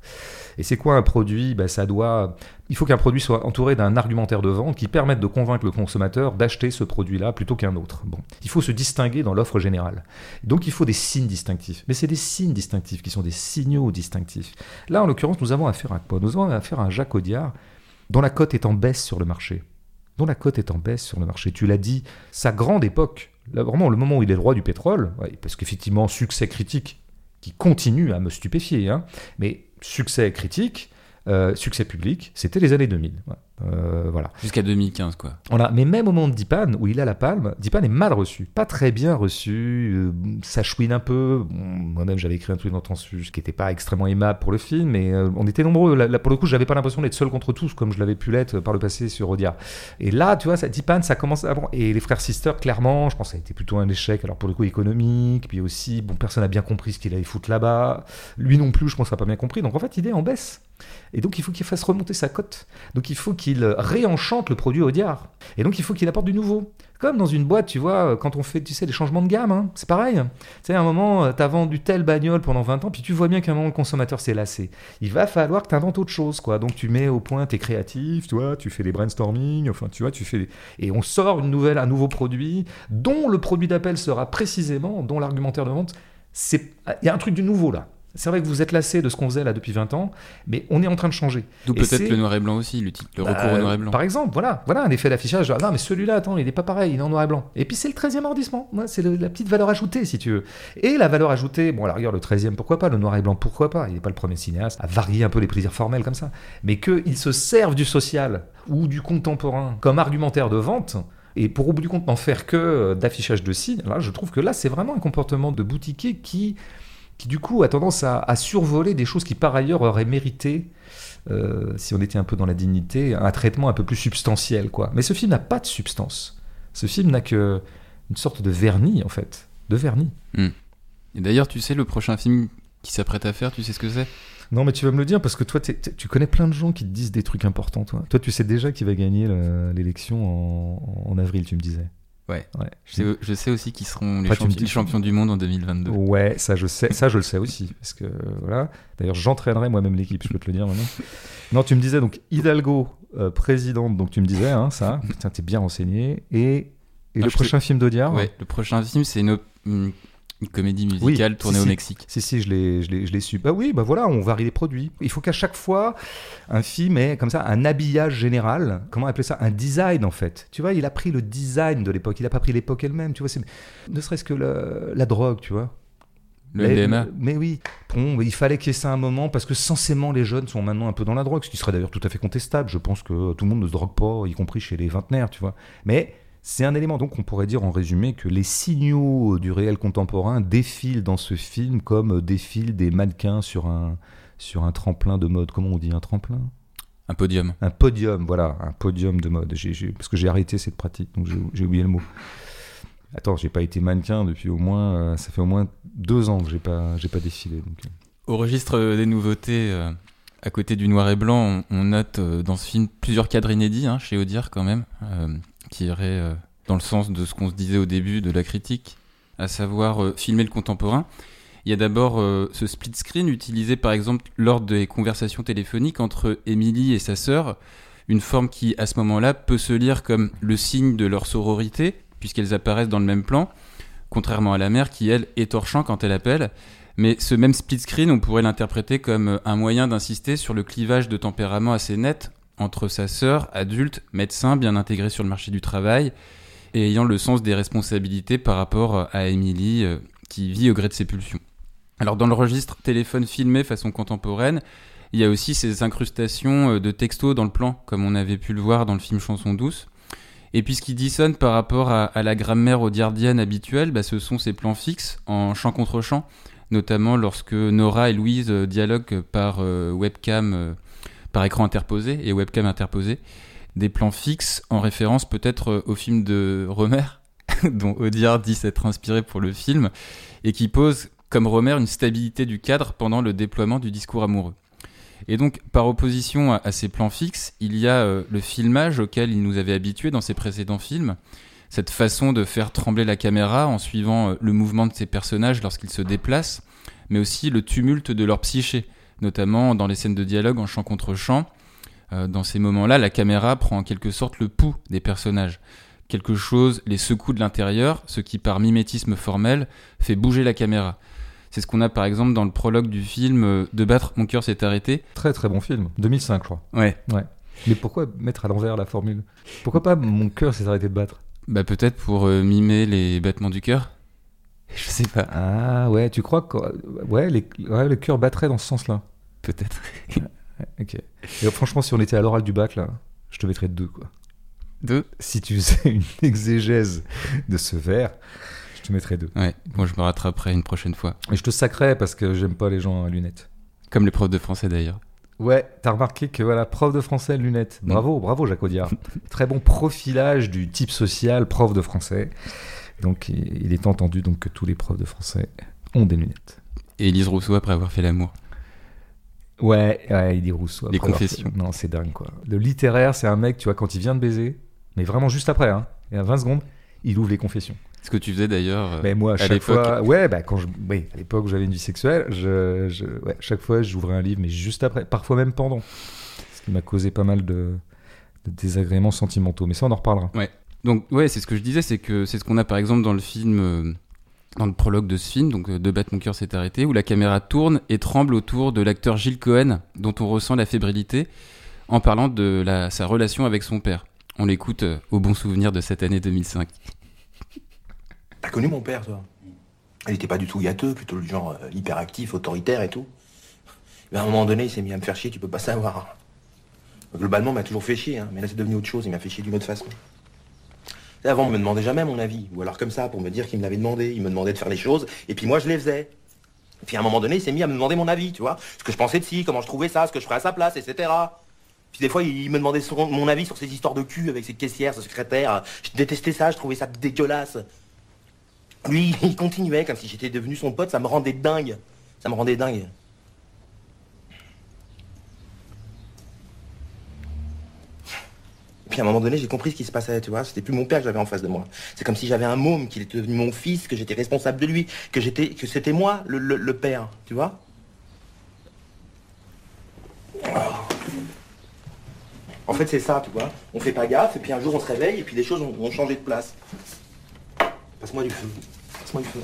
Et c'est quoi un produit? Ben, ça doit... Il faut qu'un produit soit entouré d'un argumentaire de vente qui permette de convaincre le consommateur d'acheter ce produit-là plutôt qu'un autre. Bon. Il faut se distinguer dans l'offre générale. Donc il faut des signes distinctifs. Mais c'est des signes distinctifs qui sont des signaux distinctifs. Là, en l'occurrence, nous avons affaire à quoi? Nous avons affaire à un Jacques Audiard dont la cote est en baisse sur le marché. Dont la cote est en baisse sur le marché. Tu l'as dit, sa grande époque, vraiment le moment où il est le roi du pétrole, parce qu'effectivement, succès critique qui continue à me stupéfier, hein, mais succès critique, euh, succès public, c'était les années 2000. Ouais. Euh, voilà.
Jusqu'à 2015, quoi.
Voilà. Mais même au moment de Dipan, où il a la palme, Dipan est mal reçu. Pas très bien reçu, euh, ça chouine un peu. Bon, Moi-même, j'avais écrit un truc dans Transfuge qui n'était pas extrêmement aimable pour le film, mais euh, on était nombreux. Là, là, pour le coup, j'avais pas l'impression d'être seul contre tous, comme je l'avais pu l'être par le passé sur Audiard. Et là, tu vois, ça, Dipan, ça commence à... Bon, et les frères Sister, clairement, je pense que ça a été plutôt un échec. Alors pour le coup, économique, puis aussi, bon, personne n'a bien compris ce qu'il allait foutre là-bas. Lui non plus, je pense, n'a pas bien compris. Donc en fait, il est en baisse. Et donc il faut qu'il fasse remonter sa cote. Donc il faut qu'il réenchante le produit Audiard. Et donc il faut qu'il apporte du nouveau. Comme dans une boîte, tu vois, quand on fait, tu sais, des changements de gamme, hein, c'est pareil. Tu sais, à un moment, tu as vendu telle bagnole pendant 20 ans, puis tu vois bien qu'à un moment, le consommateur s'est lassé. Il va falloir que tu inventes autre chose, quoi. Donc tu mets au point tes créatifs, tu tu fais des brainstorming, enfin, tu vois, tu fais... Et on sort une nouvelle, un nouveau produit, dont le produit d'appel sera précisément, dont l'argumentaire de vente, c'est... Il y a un truc du nouveau, là. C'est vrai que vous êtes lassé de ce qu'on faisait là depuis 20 ans, mais on est en train de changer.
D'où peut-être le noir et blanc aussi, le,
Bah,
recours au noir et blanc.
Par exemple, voilà, voilà un effet d'affichage. Ah non, mais celui-là, attends, il n'est pas pareil, il est en noir et blanc. Et puis c'est le 13e arrondissement. C'est la petite valeur ajoutée, si tu veux. Et la valeur ajoutée, bon, à la rigueur, le 13e, pourquoi pas, le noir et blanc, pourquoi pas. Il n'est pas le premier cinéaste à varier un peu les plaisirs formels comme ça. Mais qu'il se serve du social ou du contemporain comme argumentaire de vente. Et pour au bout du compte n'en faire que euh, d'affichage de signes, là, je trouve que là, c'est vraiment un comportement de boutiquier qui, qui du coup, a tendance à, à survoler des choses qui, par ailleurs, auraient mérité euh, si on était un peu dans la dignité, un traitement un peu plus substantiel, quoi. Mais ce film n'a pas de substance. Ce film n'a que une sorte de vernis, en fait, de vernis.
Et d'ailleurs, tu sais, le prochain film qui s'apprête à faire, tu sais ce que c'est?
Non, mais tu vas me le dire parce que toi, tu connais plein de gens qui te disent des trucs importants. Toi, toi tu sais déjà qui va gagner le- l'élection en, en avril, tu me disais.
Ouais.
Ouais.
Je sais, je sais aussi qui seront les, champions du monde en 2022.
Ouais, ça je sais, ça je le sais aussi, parce que voilà. D'ailleurs, j'entraînerai moi-même l'équipe, je peux te le dire maintenant. Non, tu me disais donc Hidalgo, euh, présidente, donc tu me disais hein, ça. Putain, t'es bien renseigné. Et, et le prochain film d'Audiard?
Ouais, le prochain film, c'est une- une comédie musicale
Oui,
tournée
si,
au
si.
Mexique.
Si, si, je l'ai, je l'ai, je l'ai su. Bah oui, bah voilà, on varie les produits. Il faut qu'à chaque fois, un film ait comme ça un habillage général. Comment appeler ça? Un design en fait. Tu vois, il a pris le design de l'époque. Il a pas pris l'époque elle-même. Tu vois, c'est ne serait-ce que la, la drogue, tu vois.
Le
Mais-
MDMA.
Mais oui, bon, il fallait qu'il y ait ça un moment parce que censément les jeunes sont maintenant un peu dans la drogue, ce qui serait d'ailleurs tout à fait contestable. Je pense que tout le monde ne se drogue pas, y compris chez les vingtenaires, tu vois. Mais c'est un élément, donc on pourrait dire en résumé que les signaux du réel contemporain défilent dans ce film comme défilent des mannequins sur un, sur un tremplin de mode. Comment on dit un tremplin?
Un podium.
Un podium, voilà, un podium de mode. Parce que j'ai arrêté cette pratique, donc j'ai- oublié le mot. Attends, j'ai pas été mannequin depuis au moins, euh, ça fait au moins deux ans que j'ai pas, j'ai pas défilé. Donc. euh.
Au registre des nouveautés, euh, à côté du noir et blanc, on, on note euh, dans ce film plusieurs cadres inédits, hein, chez Audiard quand même, qui iraient euh, dans le sens de ce qu'on se disait au début de la critique, à savoir euh, filmer le contemporain. Il y a d'abord euh, ce split screen utilisé par exemple lors des conversations téléphoniques entre Émilie et sa sœur, une forme qui à ce moment-là peut se lire comme le signe de leur sororité, puisqu'elles apparaissent dans le même plan, contrairement à la mère qui elle est torchant quand elle appelle. Mais ce même split screen, on pourrait l'interpréter comme un moyen d'insister sur le clivage de tempérament assez net entre sa sœur, adulte, médecin, bien intégrée sur le marché du travail, et ayant le sens des responsabilités par rapport à Émilie, euh, qui vit au gré de ses pulsions. Alors dans le registre téléphone filmé façon contemporaine, il y a aussi ces incrustations euh, de textos dans le plan, comme on avait pu le voir dans le film Chanson douce. Et puis ce qui dissonne par rapport à, la grammaire audiardienne habituelle, bah, ce sont ces plans fixes en chant contre chant, notamment lorsque Nora et Louise euh, dialoguent par euh, webcam, euh, par écran interposé et webcam interposé. Des plans fixes en référence peut-être euh, au film de Romer, dont Audiard dit s'être inspiré pour le film, et qui pose comme Romer une stabilité du cadre pendant le déploiement du discours amoureux. Et donc, par opposition à, à ces plans fixes, il y a euh, le filmage auquel il nous avait habitués dans ses précédents films, cette façon de faire trembler la caméra en suivant euh, le mouvement de ses personnages lorsqu'ils se déplacent, mais aussi le tumulte de leur psyché, notamment dans les scènes de dialogue en chant contre chant. Euh, dans ces moments-là, la caméra prend en quelque sorte le pouls des personnages. Quelque chose les secoue de l'intérieur, ce qui par mimétisme formel fait bouger la caméra. C'est ce qu'on a par exemple dans le prologue du film euh, De battre, mon cœur s'est arrêté.
Très très bon film, 2005 je crois.
Ouais.
Mais pourquoi mettre à l'envers la formule? Pourquoi pas mon cœur s'est arrêté de battre?
Bah peut-être pour euh, mimer les battements du cœur. Je sais pas.
Ah ouais, tu crois que ouais, les... ouais, le cœur battrait dans ce sens-là
Peut-être.
Ok. Et franchement, si on était à l'oral du bac là, je te mettrais deux quoi.
Deux?
Si tu faisais une exégèse de ce vers, je te mettrais deux.
Ouais. Bon, je me rattraperai une prochaine fois.
Et je te sacrais parce que j'aime pas les gens à lunettes.
Comme les profs de français d'ailleurs.
Ouais, t'as remarqué que voilà, prof de français lunettes. Bravo, bravo Jacques Audiard. Très bon profilage du type social prof de français. Donc il est entendu donc que tous les profs de français ont des lunettes.
Et Elise Rousseau après avoir fait l'amour.
Ouais, ouais, il dit Rousseau.
Les
après
confessions.
fait- Non, c'est dingue quoi. Le littéraire, c'est un mec, tu vois, quand il vient de baiser, mais vraiment juste après, hein, et à 20 secondes, il ouvre les confessions.
Ce que tu faisais d'ailleurs. euh,
Mais moi, à chaque fois, ouais, bah quand je, oui, à l'époque où j'avais une vie sexuelle, je, je- ouais, chaque fois, j'ouvrais un livre, mais juste après, parfois même pendant, ce qui m'a causé pas mal de, de désagréments sentimentaux. Mais ça, on en reparlera.
Donc ouais, c'est ce que je disais, c'est que c'est ce qu'on a par exemple dans le film, euh, dans le prologue de ce film, donc euh, De battre mon cœur s'est arrêté, où la caméra tourne et tremble autour de l'acteur Gilles Cohen, dont on ressent la fébrilité, en parlant de la, sa relation avec son père. On l'écoute euh, au bon souvenir de cette année 2005.
T'as connu mon père, toi? Il était pas du tout gâteux, plutôt le genre hyperactif, autoritaire et tout. Mais à un moment donné, il s'est mis à me faire chier, tu peux pas savoir. Globalement, il m'a toujours fait chier, hein, mais là c'est devenu autre chose, il m'a fait chier d'une autre façon. Avant, il me demandait jamais mon avis, ou alors comme ça, pour me dire qu'il me l'avait demandé. Il me demandait de faire les choses, et puis moi je les faisais. Puis à un moment donné, il s'est mis à me demander mon avis, tu vois. Ce que je pensais de ci, comment je trouvais ça, ce que je ferais à sa place, etc. Puis des fois, il me demandait mon avis sur ces histoires de cul avec ses caissières, ses secrétaires. Je détestais ça, je trouvais ça dégueulasse. Lui, il continuait comme si j'étais devenu son pote, ça me rendait dingue. Ça me rendait dingue. Et puis à un moment donné, j'ai compris ce qui se passait, tu vois. C'était plus mon père que j'avais en face de moi. C'est comme si j'avais un môme, qu'il était devenu mon fils, que j'étais responsable de lui, que j'étais, que c'était moi le, le- le père, tu vois. En fait, c'est ça, tu vois. On fait pas gaffe, et puis un jour on se réveille, et puis les choses ont, changé de place. Passe-moi du feu. Passe-moi du feu.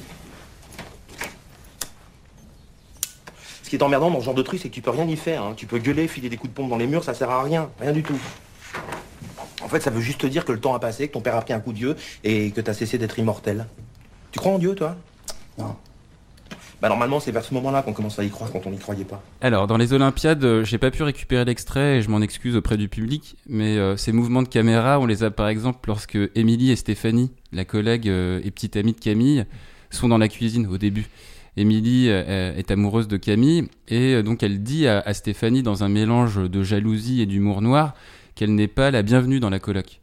Ce qui est emmerdant dans ce genre de truc, c'est que tu peux rien y faire. hein. Tu peux gueuler, filer des coups de pompe dans les murs, ça sert à rien. Rien du tout. En fait, ça veut juste te dire que le temps a passé, que ton père a pris un coup de Dieu et que t'as cessé d'être immortel. Tu crois en Dieu, toi? Non. Bah normalement, c'est vers ce moment-là qu'on commence à y croire quand on n'y croyait pas.
Alors, dans les Olympiades, euh, j'ai pas pu récupérer l'extrait et je m'en excuse auprès du public, mais euh, ces mouvements de caméra, on les a par exemple lorsque Émilie et Stéphanie, la collègue euh, et petite amie de Camille, sont dans la cuisine au début. Émilie euh, est amoureuse de Camille et euh, donc elle dit à, à Stéphanie, dans un mélange de jalousie et d'humour noir, qu'elle n'est pas la bienvenue dans la coloc.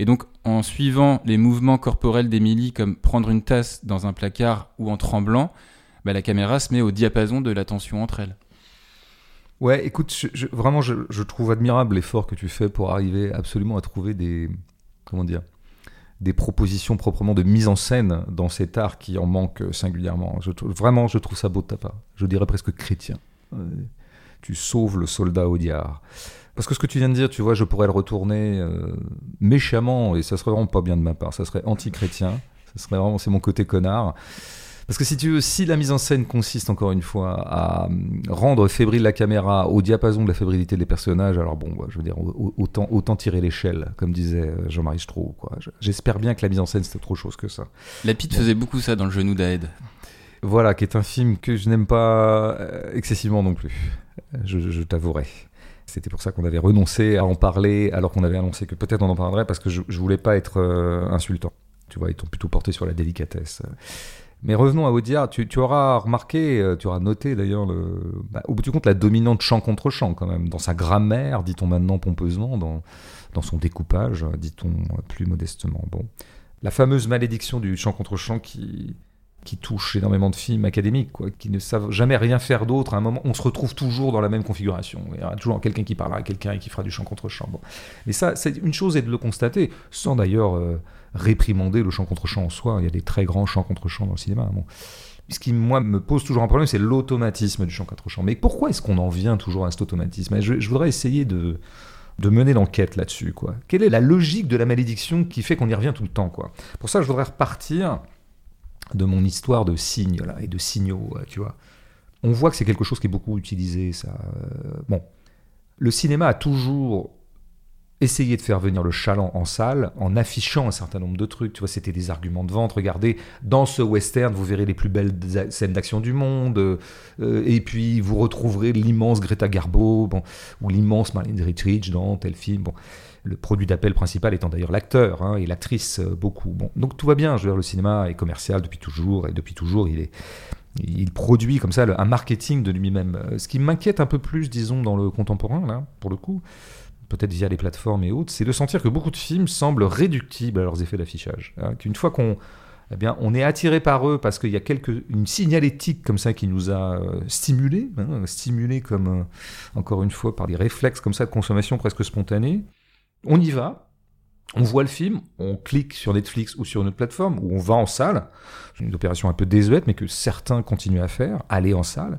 Et donc, en suivant les mouvements corporels d'Émilie, comme prendre une tasse dans un placard ou en tremblant, bah, la caméra se met au diapason de la tension entre elles.
Ouais, écoute, vraiment, je, trouve admirable l'effort que tu fais pour arriver absolument à trouver des, comment dire, des propositions proprement de mise en scène dans cet art qui en manque singulièrement. Vraiment, je trouve ça beau de ta part. Je dirais presque chrétien. Euh, tu sauves le soldat Audiard. Parce que ce que tu viens de dire, tu vois, je pourrais le retourner euh, méchamment, et ça serait vraiment pas bien de ma part. Ça serait anti-chrétien. Ça serait vraiment, c'est mon côté connard. Parce que si tu veux, si la mise en scène consiste encore une fois à hum, rendre fébrile la caméra au diapason de la fébrilité des personnages, alors bon, bah, je veux dire, au- autant, autant tirer l'échelle, comme disait euh, Jean-Marie. Je- J'espère bien que la mise en scène c'est autre chose que ça.
Lapide faisait beaucoup ça dans le genou d'Aed.
Voilà, qui est un film que je n'aime pas euh, excessivement non plus. Je, je- je t'avouerai. C'était pour ça qu'on avait renoncé à en parler, alors qu'on avait annoncé que peut-être on en parlerait, parce que je, je voulais pas être euh, insultant. Tu vois, étant plutôt porté sur la délicatesse. Mais revenons à Audiard. Tu, auras remarqué, euh, tu auras noté d'ailleurs, le, bah, au bout du compte, la dominante chant contre chant, quand même, dans sa grammaire, dit-on maintenant pompeusement, dans, dans son découpage, dit-on plus modestement. Bon. La fameuse malédiction du chant contre chant qui, qui touche énormément de films académiques, quoi, qui ne savent jamais rien faire d'autre. À un moment, on se retrouve toujours dans la même configuration. Il y aura toujours quelqu'un qui parlera à quelqu'un et qui fera du chant contre chant. Bon. Mais ça, c'est une chose est de le constater, sans d'ailleurs euh, réprimander le chant contre chant en soi. Il y a des très grands chants contre chant dans le cinéma. Bon. Ce qui, moi, me pose toujours un problème, c'est l'automatisme du chant contre chant. Mais pourquoi est-ce qu'on en vient toujours à cet automatisme? Je, je voudrais essayer de, mener l'enquête là-dessus. Quelle est la logique de la malédiction qui fait qu'on y revient tout le temps Pour ça, je voudrais repartir de mon histoire de signes là, et de signaux, euh, tu vois. On voit que c'est quelque chose qui est beaucoup utilisé, ça. euh, Bon, le cinéma a toujours essayé de faire venir le chaland en salle en affichant un certain nombre de trucs. Tu vois, c'était des arguments de vente. Regardez, dans ce western, vous verrez les plus belles scènes d'action du monde. euh, et puis, vous retrouverez l'immense Greta Garbo, bon, ou l'immense Marlene Dietrich dans tel film. Bon, le produit d'appel principal étant d'ailleurs l'acteur hein, et l'actrice euh, beaucoup. Bon, donc tout va bien. Je veux dire, le cinéma est commercial depuis toujours et depuis toujours, il est il produit comme ça un marketing de lui-même. Euh, Ce qui m'inquiète un peu plus, disons, dans le contemporain, là, pour le coup, peut-être via les plateformes et autres, c'est de sentir que beaucoup de films semblent réductibles à leurs effets d'affichage. hein. Qu'une fois qu'on eh bien, on est attiré par eux parce qu'il y a une signalétique comme ça qui nous a euh, stimulés, hein, stimulés comme, encore une fois, par des réflexes comme ça de consommation presque spontanée. On y va, on voit le film, on clique sur Netflix ou sur une autre plateforme, ou on va en salle. C'est une opération un peu désuète, mais que certains continuent à faire, aller en salle.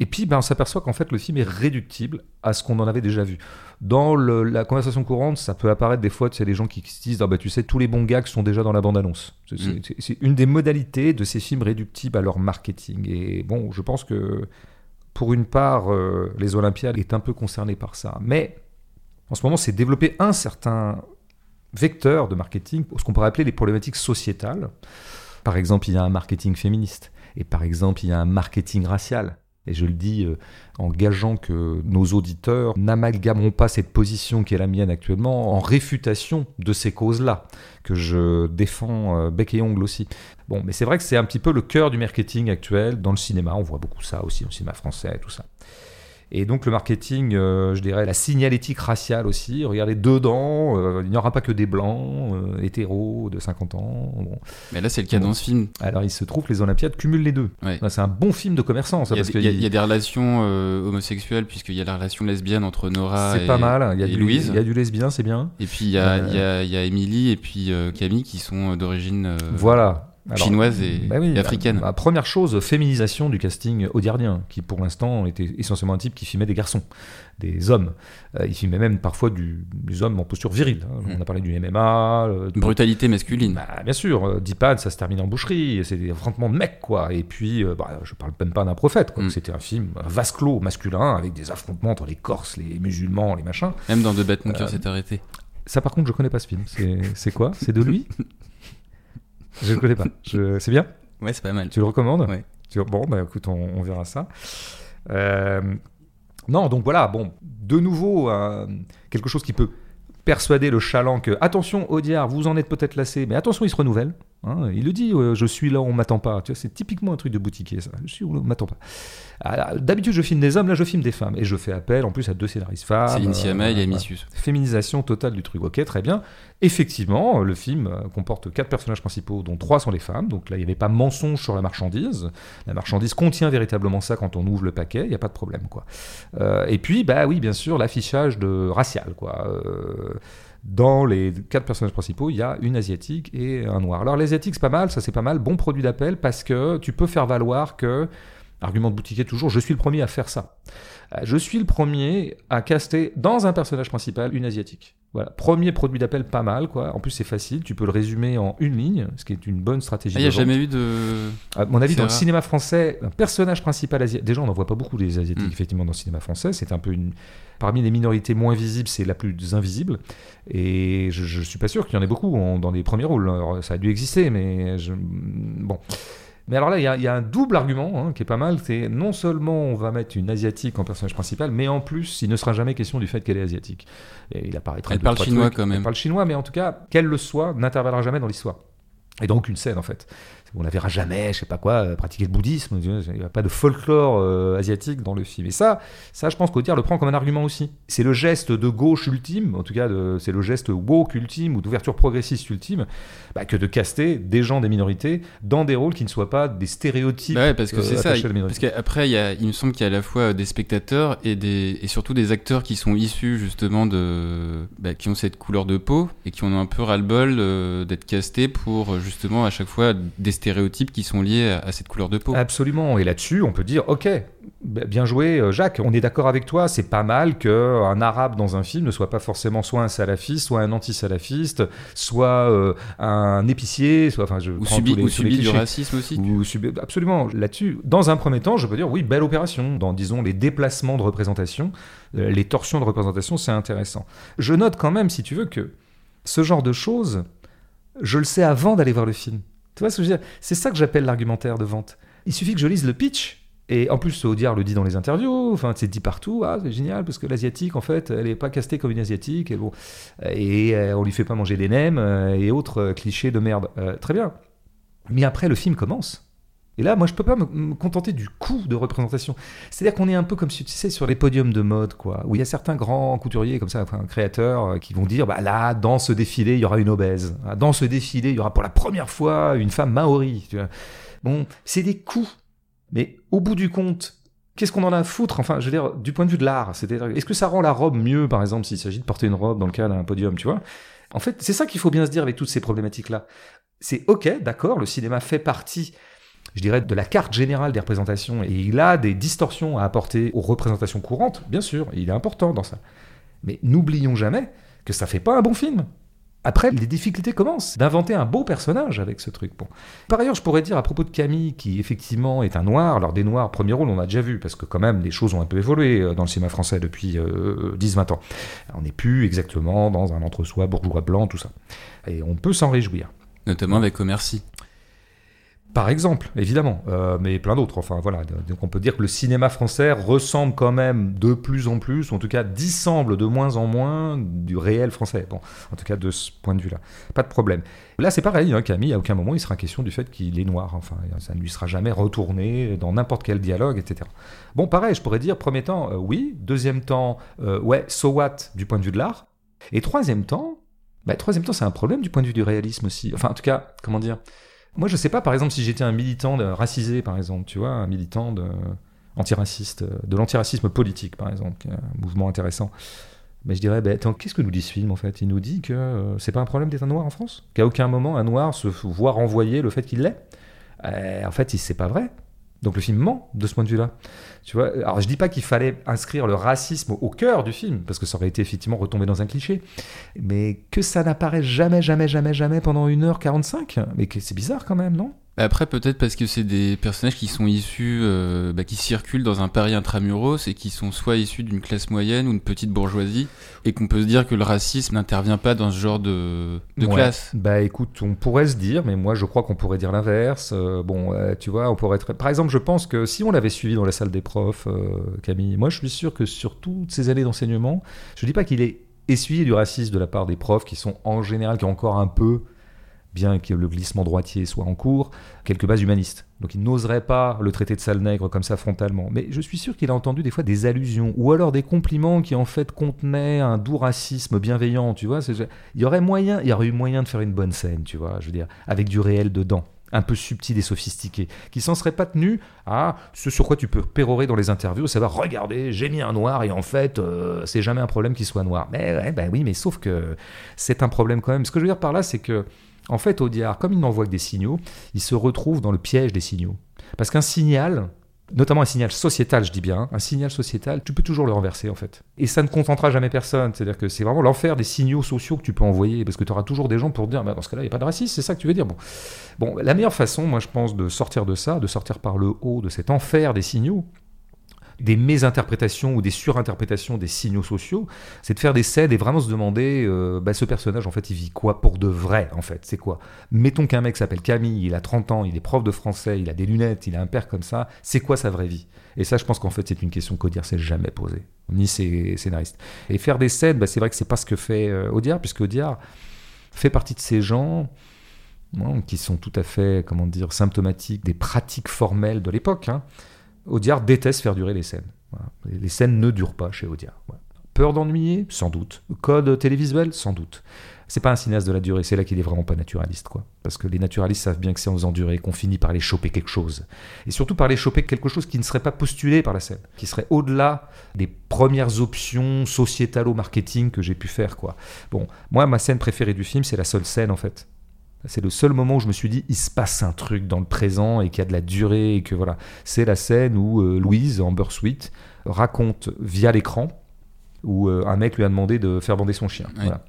Et puis, ben, on s'aperçoit qu'en fait, le film est réductible à ce qu'on en avait déjà vu. Dans le- la conversation courante, ça peut apparaître des fois, tu sais, des gens qui se disent, ah, bah, tu sais, tous les bons gags sont déjà dans la bande-annonce. C'est
Mm.
c'est- c'est une des modalités de ces films réductibles à leur marketing. Et bon, je pense que, pour une part, euh, les Olympiades est un peu concerné par ça. Mais, en ce moment, c'est développer un certain vecteur de marketing, ce qu'on pourrait appeler les problématiques sociétales. Par exemple, il y a un marketing féministe. Et par exemple, il y a un marketing racial. Et je le dis euh, en gageant que nos auditeurs n'amalgameront pas cette position qui est la mienne actuellement en réfutation de ces causes-là, que je défends euh, bec et ongle aussi. Bon, mais c'est vrai que c'est un petit peu le cœur du marketing actuel dans le cinéma. On voit beaucoup ça aussi, au cinéma français et tout ça. Et donc le marketing, euh, je dirais la signalétique raciale aussi. Regardez dedans, euh, il n'y aura pas que des blancs, euh, hétéros de 50 ans. Bon.
Mais là, c'est le cas dans ce film.
Alors il se trouve que les Olympiades cumulent les deux.
Ouais.
C'est un bon film de commerçant, ça,
Il y, a,
parce que
il y a- il y a des relations homosexuelles, puisqu'il y a la relation lesbienne entre Nora
c'est
et,
pas mal. Il y a
et
du,
Louise.
il y a du lesbien, c'est bien.
Et puis il y a, il y a- il y a Émilie et puis Camille qui sont d'origine
voilà. Alors,
chinoise et,
bah oui,
et africaine.
la première chose, féminisation du casting audiardien, qui pour l'instant était essentiellement un type qui filmait des garçons, des hommes. Euh, il filmait même parfois du, des hommes en posture virile. hein.
Mm.
On a parlé du MMA. euh,
Brutalité masculine.
Bah, bien sûr, euh, Deepad, ça se termine en boucherie, c'est des affrontements de mecs, quoi. Et puis, euh, bah, je parle même pas d'un prophète, quoi.
Mm.
C'était un film un vase clos masculin avec des affrontements entre les Corses, les musulmans, les machins.
Même dans De bêtes mon cœur s'est arrêté.
Ça, par contre, je connais pas ce film. C'est quoi? C'est de lui? Je ne connais pas. Je- C'est bien
Ouais, c'est pas mal.
Tu le recommandes
Ouais.
Tu- Bon, bah écoute, on, on verra ça. Euh, non, donc voilà, bon, de nouveau, euh, quelque chose qui peut persuader le chaland que, attention, Audiard, vous en êtes peut-être lassé, mais attention, il se renouvelle. Hein. il le dit, euh, je suis là, on m'attend pas. Tu vois, c'est typiquement un truc de boutiquier, ça. Je suis là, on m'attend pas. Ah, D'habitude, je filme des hommes, là, je filme des femmes. Et je fais appel, en plus, à deux scénaristes femmes.
Céline
euh,
Sciamma et
voilà.
Amicius.
Féminisation totale du truc, ok, très bien. Effectivement, le film euh, comporte quatre personnages principaux, dont trois sont les femmes. Donc là, il n'y avait pas mensonge sur la marchandise. La marchandise contient véritablement ça quand on ouvre le paquet, il n'y a pas de problème, quoi. Euh, et puis, bah oui, bien sûr, l'affichage de racial, quoi. Euh, dans les quatre personnages principaux, il y a une asiatique et un noir. Alors l'asiatique, c'est pas mal, ça c'est pas mal, bon produit d'appel parce que tu peux faire valoir que, argument de boutiquier toujours, je suis le premier à faire ça. Euh, Je suis le premier à caster dans un personnage principal une asiatique. Voilà, premier produit d'appel pas mal, quoi. En plus, c'est facile, tu peux le résumer en une ligne, ce qui est une bonne stratégie.
Ah, il n'y a
vente.
jamais eu de.
À mon avis, dans le cinéma français, un personnage principal asiatique. Déjà, on n'en voit pas beaucoup des asiatiques,
Mm.
effectivement, dans le cinéma français. C'est un peu une. Parmi les minorités moins visibles, c'est la plus invisible. Et je, ne suis pas sûr qu'il y en ait beaucoup en- dans les premiers rôles. Alors, ça a dû exister, mais. Je... Bon. Mais alors là, il y a- il y, a un double argument hein, qui est pas mal. C'est non seulement on va mettre une asiatique en personnage principal, mais en plus, il ne sera jamais question du fait qu'elle est asiatique. Et il apparaîtra.
Elle parle chinois
trucs.
quand même.
Elle parle chinois, mais en tout cas, qu'elle le soit, n'interviendra jamais dans l'histoire. Et donc une scène en fait. On la verra jamais, je sais pas quoi, euh, pratiquer le bouddhisme. Il n'y a pas de folklore euh, asiatique dans le film. Et ça, ça, je pense qu'Audiard le prend comme un argument aussi. C'est le geste de gauche ultime, en tout cas, c'est le geste woke ultime ou d'ouverture progressiste ultime, bah, que de caster des gens des minorités dans des rôles qui ne soient pas des stéréotypes.
Bah ouais, parce que
euh,
c'est ça. Parce qu'après, il, me semble qu'il y a à la fois des spectateurs et, des, et surtout des acteurs qui sont issus justement de. bah, qui ont cette couleur de peau et qui en ont un peu ras-le-bol euh, d'être castés pour justement à chaque fois des stéréotypes qui sont liés à, à cette couleur de peau.
Absolument. Et là-dessus, on peut dire, ok, bien joué, euh, Jacques. On est d'accord avec toi. C'est pas mal que un arabe dans un film ne soit pas forcément soit un salafiste, soit un anti-salafiste, soit euh, un épicier, soit, enfin, je
ou subit,
les,
ou du racisme aussi.
Ou subi- absolument. Là-dessus, dans un premier temps, je peux dire oui, belle opération. Dans, disons, les déplacements de représentation, euh, les torsions de représentation, c'est intéressant. Je note quand même, si tu veux, que ce genre de choses, je le sais avant d'aller voir le film. C'est ça que j'appelle l'argumentaire de vente. Il suffit que je lise le pitch. Et en plus, Audiard le dit dans les interviews, enfin, c'est dit partout, ah, c'est génial, parce que l'asiatique, en fait, elle n'est pas castée comme une asiatique, et bon, et euh, on lui fait pas manger des nems, euh, et autres euh, clichés de merde. Très bien. Mais après, le film commence. Et là, moi, je peux pas me, contenter du coût de représentation. C'est-à-dire qu'on est un peu comme si tu sais sur les podiums de mode, quoi, où il y a certains grands couturiers comme ça, enfin créateurs, euh, qui vont dire, bah là, dans ce défilé, il y aura une obèse. Ah, Dans ce défilé, il y aura pour la première fois une femme maori. Bon, c'est des coûts. Mais au bout du compte, qu'est-ce qu'on en a à foutre? Enfin, je veux dire, du point de vue de l'art, c'est-à-dire, est-ce que ça rend la robe mieux, par exemple, s'il s'agit de porter une robe dans le cas d'un podium, tu vois? En fait, c'est ça qu'il faut bien se dire avec toutes ces problématiques-là. C'est ok, d'accord, le cinéma fait partie je dirais, de la carte générale des représentations, et il a des distorsions à apporter aux représentations courantes, bien sûr, il est important dans ça. Mais n'oublions jamais que ça fait pas un bon film. Après, les difficultés commencent d'inventer un beau personnage avec ce truc. Bon. Par ailleurs, je pourrais dire à propos de Camille, qui effectivement est un noir, alors des noirs, premier rôle, on a déjà vu, parce que quand même, les choses ont un peu évolué euh, dans le cinéma français depuis euh, 10-20 ans. On n'est plus exactement dans un entre-soi bourgeois blanc, tout ça. Et on peut s'en réjouir.
Notamment avec Omer Sy.
Par exemple, évidemment, euh, mais plein d'autres. Enfin voilà, donc on peut dire que le cinéma français ressemble quand même de plus en plus, ou en tout cas dissemble de moins en moins du réel français. En tout cas de ce point de vue-là, pas de problème. Là c'est pareil, hein, Camille, à aucun moment il sera question du fait qu'il est noir. Enfin, ça ne lui sera jamais retourné dans n'importe quel dialogue, etc. Bon, pareil, je pourrais dire premier temps, euh, oui. Deuxième temps, euh, ouais, so what du point de vue de l'art. Et troisième temps, bah, troisième temps, c'est un problème du point de vue du réalisme aussi. Enfin, en tout cas, comment dire Moi, je sais pas, par exemple, si j'étais un militant racisé, par exemple, tu vois, un militant antiraciste, de l'antiracisme politique, par exemple, un mouvement intéressant. Mais je dirais, attends, qu'est-ce que nous dit ce film en fait? Il nous dit que euh, c'est pas un problème d'être un noir en France? Qu'à aucun moment un noir se voit renvoyer le fait qu'il l'est? Euh, En fait, c'est pas vrai. Donc le film ment de ce point de vue-là. Tu vois Alors je dis pas qu'il fallait inscrire le racisme au cœur du film, parce que ça aurait été effectivement retomber dans un cliché, mais que ça n'apparaît jamais, jamais, jamais, jamais pendant 1h45, mais c'est bizarre quand même, non?
Après, peut-être parce que c'est des personnages qui sont issus, euh, bah, qui circulent dans un Paris intramuros et qui sont soit issus d'une classe moyenne ou une petite bourgeoisie, et qu'on peut se dire que le racisme n'intervient pas dans ce genre de, de classe.
Bah écoute, on pourrait se dire, mais moi je crois qu'on pourrait dire l'inverse. Euh, bon, euh, tu vois, on pourrait être. Par exemple, je pense que si on l'avait suivi dans la salle des profs, Camille, moi je suis sûr que sur toutes ces années d'enseignement, je dis pas qu'il est essuyé du racisme de la part des profs qui sont en général, qui ont encore un peu bien que le glissement droitier soit en cours, quelques bases humanistes. Donc il n'oserait pas le traiter de sale nègre comme ça frontalement. Mais je suis sûr qu'il a entendu des fois des allusions, ou alors des compliments qui en fait contenaient un doux racisme bienveillant, tu vois. Il y aurait moyen, il y aurait eu moyen de faire une bonne scène, tu vois, je veux dire, avec du réel dedans un peu subtil et sophistiqué, qui s'en serait pas tenu à ce sur quoi tu peux pérorer dans les interviews, savoir regardez, j'ai mis un noir et en fait, euh, c'est jamais un problème qu'il soit noir. Mais ouais, ben oui, mais sauf que c'est un problème quand même. Ce que je veux dire par là, c'est que en fait, Audiard, comme il n'envoie que des signaux, il se retrouve dans le piège des signaux. Parce qu'un signal, notamment un signal sociétal, je dis bien, un signal sociétal, tu peux toujours le renverser en fait. Et ça ne contentera jamais personne. C'est-à-dire que c'est vraiment l'enfer des signaux sociaux que tu peux envoyer, parce que tu auras toujours des gens pour dire, bah, dans ce cas-là, il n'y a pas de racisme, c'est ça que tu veux dire. Bon, la meilleure façon, moi je pense, de sortir de ça, de sortir par le haut de cet enfer des signaux, des mésinterprétations ou des surinterprétations des signaux sociaux, c'est de faire des scènes et vraiment se demander, euh, bah, ce personnage, en fait, il vit quoi pour de vrai, en fait? C'est quoi? Mettons qu'un mec s'appelle Camille, il a 30 ans, il est prof de français, il a des lunettes, il a un père comme ça, c'est quoi sa vraie vie? Et ça, je pense qu'en fait, c'est une question qu'Audiard s'est jamais posée, ni ses scénaristes. Et faire des scènes, bah, c'est vrai que c'est pas ce que fait euh, Audiard, puisque Audiard fait partie de ces gens hein, qui sont tout à fait, comment dire, symptomatiques des pratiques formelles de l'époque. Hein. Audiard déteste faire durer les scènes. Les scènes ne durent pas chez Audiard. Peur d'ennuyer Sans doute. Code télévisuel Sans doute. C'est pas un cinéaste de la durée, c'est là qu'il est vraiment pas naturaliste, quoi. Parce que les naturalistes savent bien que c'est en faisant durer qu'on finit par les choper quelque chose. Et surtout par les choper quelque chose qui ne serait pas postulé par la scène, qui serait au-delà des premières options sociétalo-marketing que j'ai pu faire, quoi. Bon, moi, ma scène préférée du film, c'est la seule scène, en fait. C'est le seul moment où je me suis dit, il se passe un truc dans le présent et qu'il y a de la durée et que voilà. C'est la scène où euh, Louise, Amber Sweet, raconte via l'écran où euh, un mec lui a demandé de faire bander son chien. Voilà.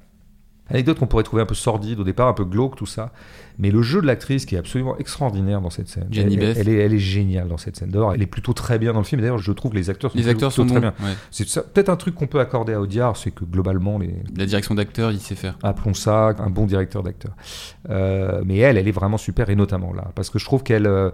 Anecdote qu'on pourrait trouver un peu sordide au départ, un peu glauque, tout ça. Mais le jeu de l'actrice qui est absolument extraordinaire dans cette scène.
Jenny
elle. Elle, est, elle est géniale dans cette scène. D'abord, elle est plutôt très bien dans le film. D'ailleurs, je trouve que les acteurs sont,
les acteurs
plutôt
sont
très
bons,
bien.
ouais.
C'est peut-être un truc qu'on peut accorder à Audiard, c'est que globalement, les,
La direction d'acteur, il sait faire.
appelons ça un bon directeur d'acteur. Euh, mais elle, elle est vraiment super, et notamment là, parce que je trouve qu'elle euh,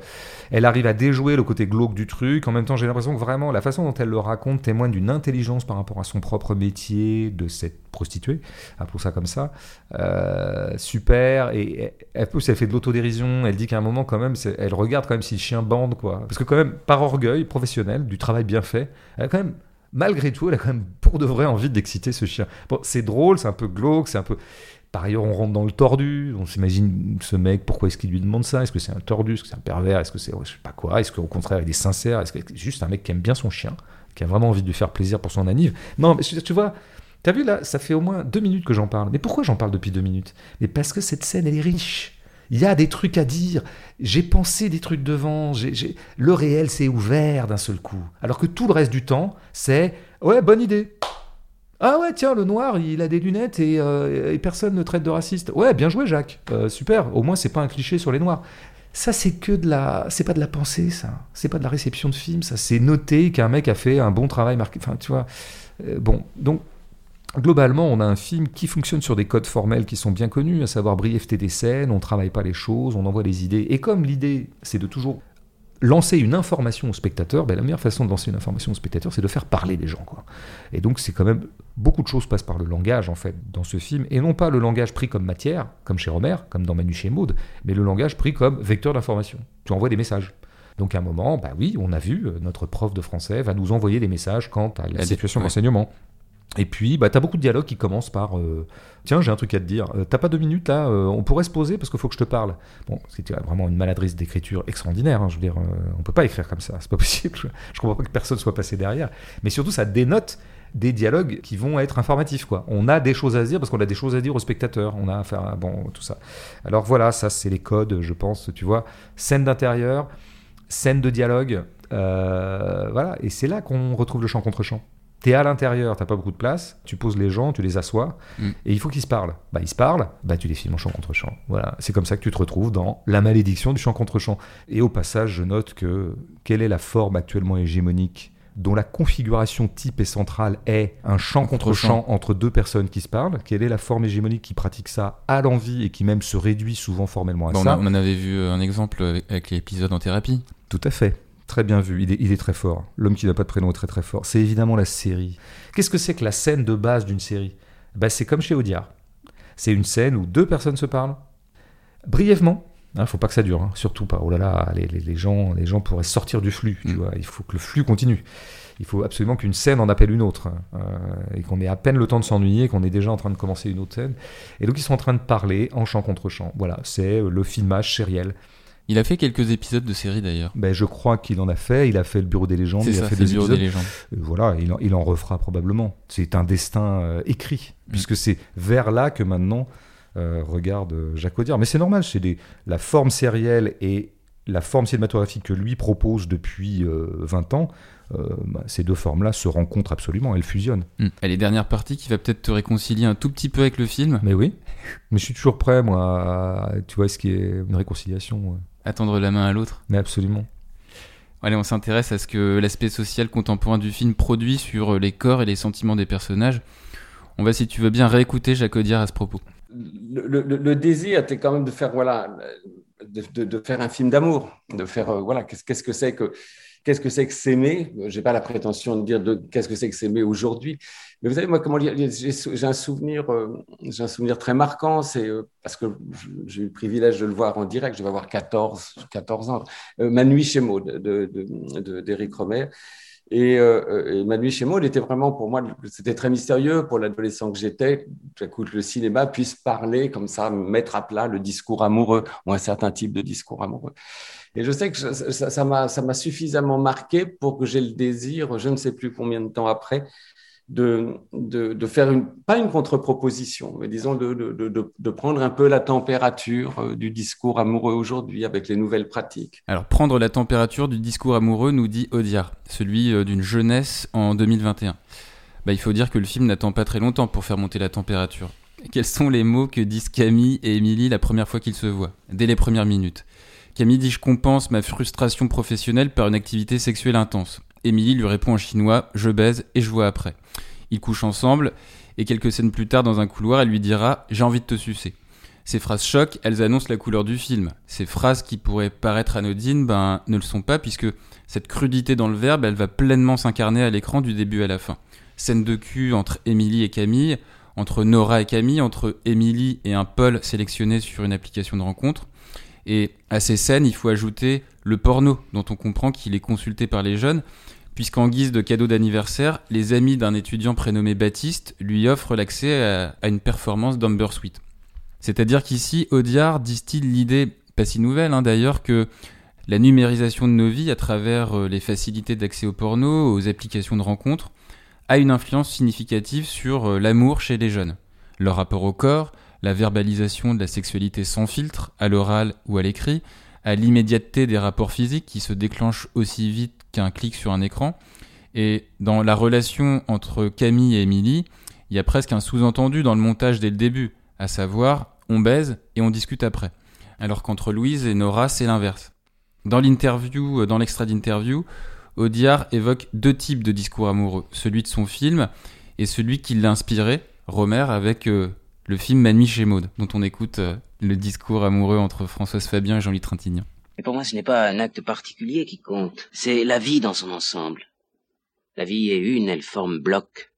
elle arrive à déjouer le côté glauque du truc. En même temps, j'ai l'impression que vraiment, la façon dont elle le raconte témoigne d'une intelligence par rapport à son propre métier, de cette prostituée, appelons ça comme ça. Euh, super, et elle fait de l'autodérision. Elle dit qu'à un moment, quand même, elle regarde quand même si le chien bande, quoi. Parce que, quand même, par orgueil professionnel, du travail bien fait, elle a quand même malgré tout, elle a quand même pour de vrai envie d'exciter ce chien. Bon, c'est drôle, c'est un peu glauque, c'est un peu. Par ailleurs, on rentre dans le tordu. On s'imagine ce mec, pourquoi est-ce qu'il lui demande ça? Est-ce que c'est un tordu? Est-ce que c'est un pervers? Est-ce que c'est. Je sais pas quoi? Est-ce qu'au contraire, il est sincère? Est-ce que c'est juste un mec qui aime bien son chien Qui a vraiment envie de lui faire plaisir pour son anniv? Non, mais tu vois. T'as vu là, ça fait au moins deux minutes que j'en parle. Mais pourquoi j'en parle depuis deux minutes? Mais parce que cette scène, elle est riche. Il y a des trucs à dire. J'ai pensé des trucs devant. Le réel s'est ouvert d'un seul coup. Alors que tout le reste du temps, c'est ouais, bonne idée. Ah ouais, tiens, le noir, il a des lunettes et, euh, et personne ne traite de raciste. Ouais, bien joué, Jacques. Euh, super. Au moins, c'est pas un cliché sur les noirs. Ça, c'est que de la, c'est pas de la pensée, ça. C'est pas de la réception de film, ça. C'est noter qu'un mec a fait un bon travail marqué. Enfin, tu vois. Euh, bon, donc Globalement, on a un film qui fonctionne sur des codes formels qui sont bien connus, à savoir brièveté des scènes, on travaille pas les choses, on envoie des idées. Et comme l'idée, c'est de toujours lancer une information au spectateur, ben la meilleure façon de lancer une information au spectateur, c'est de faire parler les gens. Quoi. Et donc, c'est quand même. Beaucoup de choses passent par le langage, en fait, dans ce film. Et non pas le langage pris comme matière, comme chez Romer, comme dans Manu chez Maud, mais le langage pris comme vecteur d'information. Tu envoies des messages. Donc, à un moment, bah oui, on a vu, euh, notre prof de français va nous envoyer des messages quant à la situation d'enseignement. Et puis, bah, tu as beaucoup de dialogues qui commencent par euh, Tiens, j'ai un truc à te dire. Euh, T'as pas deux minutes là Euh, On pourrait se poser parce qu'il faut que je te parle. Bon, c'était vraiment une maladresse d'écriture extraordinaire. hein, je veux dire, euh, on peut pas écrire comme ça. C'est pas possible. Je, comprends pas que personne soit passé derrière. Mais surtout, ça dénote des dialogues qui vont être informatifs. Quoi. On a des choses à dire parce qu'on a des choses à dire aux spectateurs. On a à faire bon, tout ça. Alors voilà, ça, c'est les codes, je pense. Tu vois, scène d'intérieur, scène de dialogue. voilà. Et c'est là qu'on retrouve le chant contre chant. T'es à l'intérieur, t'as pas beaucoup de place, tu poses les gens, tu les assois,
Mm.
et il faut qu'ils se parlent. Bah, ils se parlent, bah, tu les filmes en chant contre chant. Voilà, c'est comme ça que tu te retrouves dans la malédiction du chant contre chant. Et au passage, je note que quelle est la forme actuellement hégémonique dont la configuration type et centrale est un chant contre chant entre deux personnes qui se parlent? Quelle est la forme hégémonique qui pratique ça à l'envie et qui même se réduit souvent formellement à
Bon,
ça?
on en avait vu un exemple avec, avec l'épisode en thérapie.
tout à fait. Très bien vu. Il est, il est très fort. L'homme qui n'a pas de prénom est très très fort. C'est évidemment la série. Qu'est-ce que c'est que la scène de base d'une série? Bah, C'est comme chez Audiard. C'est une scène où deux personnes se parlent. Brièvement. Il ne faut pas que ça dure. hein. Surtout pas. Oh là là, les, les- les gens, les gens pourraient sortir du flux. Tu
Mm.
vois. Il faut que le flux continue. Il faut absolument qu'une scène en appelle une autre. hein. Euh, et qu'on ait à peine le temps de s'ennuyer, qu'on est déjà en train de commencer une autre scène. Et donc ils sont en train de parler en chant contre chant. Voilà, c'est le filmage sériel.
Il a fait quelques épisodes de série d'ailleurs.
Ben, je crois qu'il en a fait. Il a fait le Bureau des légendes. Il a fait
c'est
des
le bureau
épisodes.
des légendes.
Euh, Voilà, il en, il en refera probablement. C'est un destin euh, écrit,
Mm.
puisque c'est vers là que maintenant euh, regarde Jacques Audiard. Mais c'est normal, c'est des- la forme sérielle et la forme cinématographique que lui propose depuis euh, 20 ans. bah, ces deux formes-là se rencontrent absolument, elles fusionnent.
Hmm. Et les dernières parties qui va peut-être te réconcilier un tout petit peu avec le film.
Mais oui, mais je suis toujours prêt, moi, à, tu vois, ce qui est une réconciliation. ouais.
Attendre la main à l'autre.
Mais absolument.
Allez, on s'intéresse à ce que l'aspect social contemporain du film produit sur euh, les corps et les sentiments des personnages. On va, si tu veux bien, réécouter Jacques Audiard à ce propos.
le, le- le désir était quand même de faire voilà de, de- de faire un film d'amour de faire euh, voilà qu'est-ce qu'est-ce que c'est que qu'est-ce que c'est que s'aimer? J'ai pas la prétention de dire de qu'est-ce que c'est que s'aimer aujourd'hui. Mais vous savez moi comment j'ai un souvenir euh, j'ai un souvenir très marquant c'est euh, parce que j'ai eu le privilège de le voir en direct je vais avoir 14 14 ans. Euh, Ma nuit chez Maud de de- de- d'Éric Romer et, euh, et Ma nuit chez Maud était vraiment pour moi, c'était très mystérieux pour l'adolescent que j'étais. Tout le cinéma puisse parler comme ça, mettre à plat le discours amoureux ou un certain type de discours amoureux. Et je sais que ça m'a ça suffisamment marqué pour que j'ai le désir, je ne sais plus combien de temps après, de, de, de faire une, pas une contre-proposition, mais disons de, de, prendre un peu la température euh, du discours amoureux aujourd'hui avec les nouvelles pratiques.
Alors, prendre la température du discours amoureux, nous dit Audiard, celui euh, d'une jeunesse en 2021. Bah, il faut dire que le film n'attend pas très longtemps pour faire monter la température. Quels sont les mots que disent Camille et Émilie la première fois qu'ils se voient, dès les premières minutes? Camille dit Je compense ma frustration professionnelle par une activité sexuelle intense. Émilie lui répond en chinois Je baise et je vois après. Ils couchent ensemble, et quelques scènes plus tard, dans un couloir, elle lui dira J'ai envie de te sucer. Ces phrases choc, elles annoncent la couleur du film. Ces phrases qui pourraient paraître anodines, ben, ne le sont pas puisque cette crudité dans le verbe, elle va pleinement s'incarner à l'écran du début à la fin. Scène de cul entre Émilie et Camille, entre Nora et Camille, entre Émilie et un Paul sélectionné sur une application de rencontre. Et à ces scènes, il faut ajouter le porno, dont on comprend qu'il est consulté par les jeunes, puisqu'en guise de cadeau d'anniversaire, les amis d'un étudiant prénommé Baptiste lui offrent l'accès à, une performance d'Amber Sweet. C'est-à-dire qu'ici, Audiard distille l'idée, pas si nouvelle hein, d'ailleurs, que la numérisation de nos vies à travers euh, les facilités d'accès au porno, aux applications de rencontres, a une influence significative sur euh, l'amour chez les jeunes. Leur rapport au corps, la verbalisation de la sexualité sans filtre, à l'oral ou à l'écrit, à l'immédiateté des rapports physiques qui se déclenchent aussi vite qu'un clic sur un écran. Et dans la relation entre Camille et Émilie, il y a presque un sous-entendu dans le montage dès le début, à savoir on baise et on discute après. Alors qu'entre Louise et Nora, c'est l'inverse. Dans l'interview, euh, dans l'extrait d'interview, Audiard évoque deux types de discours amoureux. Celui de son film, et celui qui l'a inspiré, Romer, avec euh, le film Manu chez Maud, dont on écoute euh, le discours amoureux entre Françoise Fabien et Jean-Louis Trintignant.
Mais pour moi, ce n'est pas un acte particulier qui compte, c'est la vie dans son ensemble. La vie est une, elle forme bloc.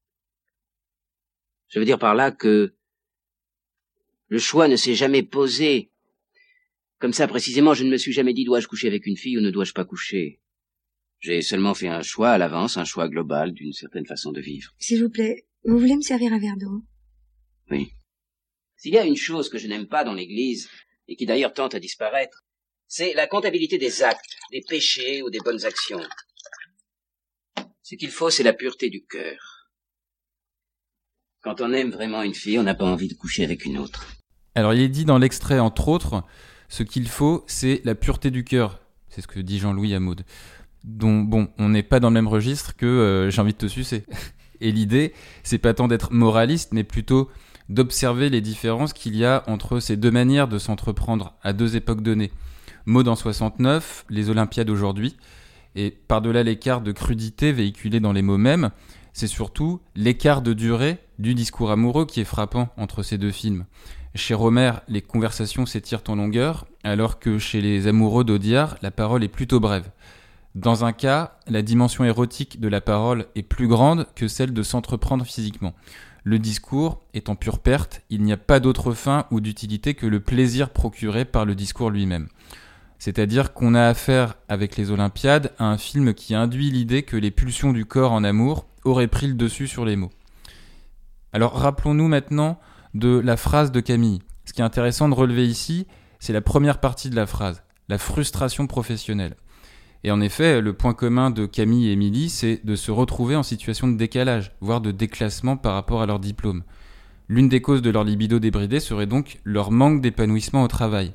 Je veux dire par là que le choix ne s'est jamais posé. Comme ça, précisément, je ne me suis jamais dit dois-je coucher avec une fille ou ne dois-je pas coucher? J'ai seulement fait un choix à l'avance, un choix global d'une certaine façon de vivre.
S'il vous plaît, vous voulez me servir un verre d'eau?
Oui. S'il y a une chose que je n'aime pas dans l'Église, et qui d'ailleurs tente à disparaître, c'est la comptabilité des actes, des péchés ou des bonnes actions. Ce qu'il faut, c'est la pureté du cœur. Quand on aime vraiment une fille, on n'a pas envie de coucher avec une autre.
Alors il est dit dans l'extrait, entre autres, ce qu'il faut, c'est la pureté du cœur. C'est ce que dit Jean-Louis Hamoud. Donc bon, on n'est pas dans le même registre que euh, j'ai envie de te sucer. Et l'idée, c'est pas tant d'être moraliste, mais plutôt d'observer les différences qu'il y a entre ces deux manières de s'entreprendre à deux époques données. Mode en 69, les Olympiades aujourd'hui, et par-delà l'écart de crudité véhiculé dans les mots mêmes, c'est surtout l'écart de durée du discours amoureux qui est frappant entre ces deux films. Chez Romer, les conversations s'étirent en longueur, alors que chez les amoureux d'Audiard, la parole est plutôt brève. Dans un cas, la dimension érotique de la parole est plus grande que celle de s'entreprendre physiquement. Le discours est en pure perte, il n'y a pas d'autre fin ou d'utilité que le plaisir procuré par le discours lui-même. C'est-à-dire qu'on a affaire avec les Olympiades à un film qui induit l'idée que les pulsions du corps en amour auraient pris le dessus sur les mots. Alors rappelons-nous maintenant de la phrase de Camille. Ce qui est intéressant de relever ici, c'est la première partie de la phrase, la frustration professionnelle. Et en effet, le point commun de Camille et Émilie, c'est de se retrouver en situation de décalage, voire de déclassement par rapport à leur diplôme. L'une des causes de leur libido débridé serait donc leur manque d'épanouissement au travail.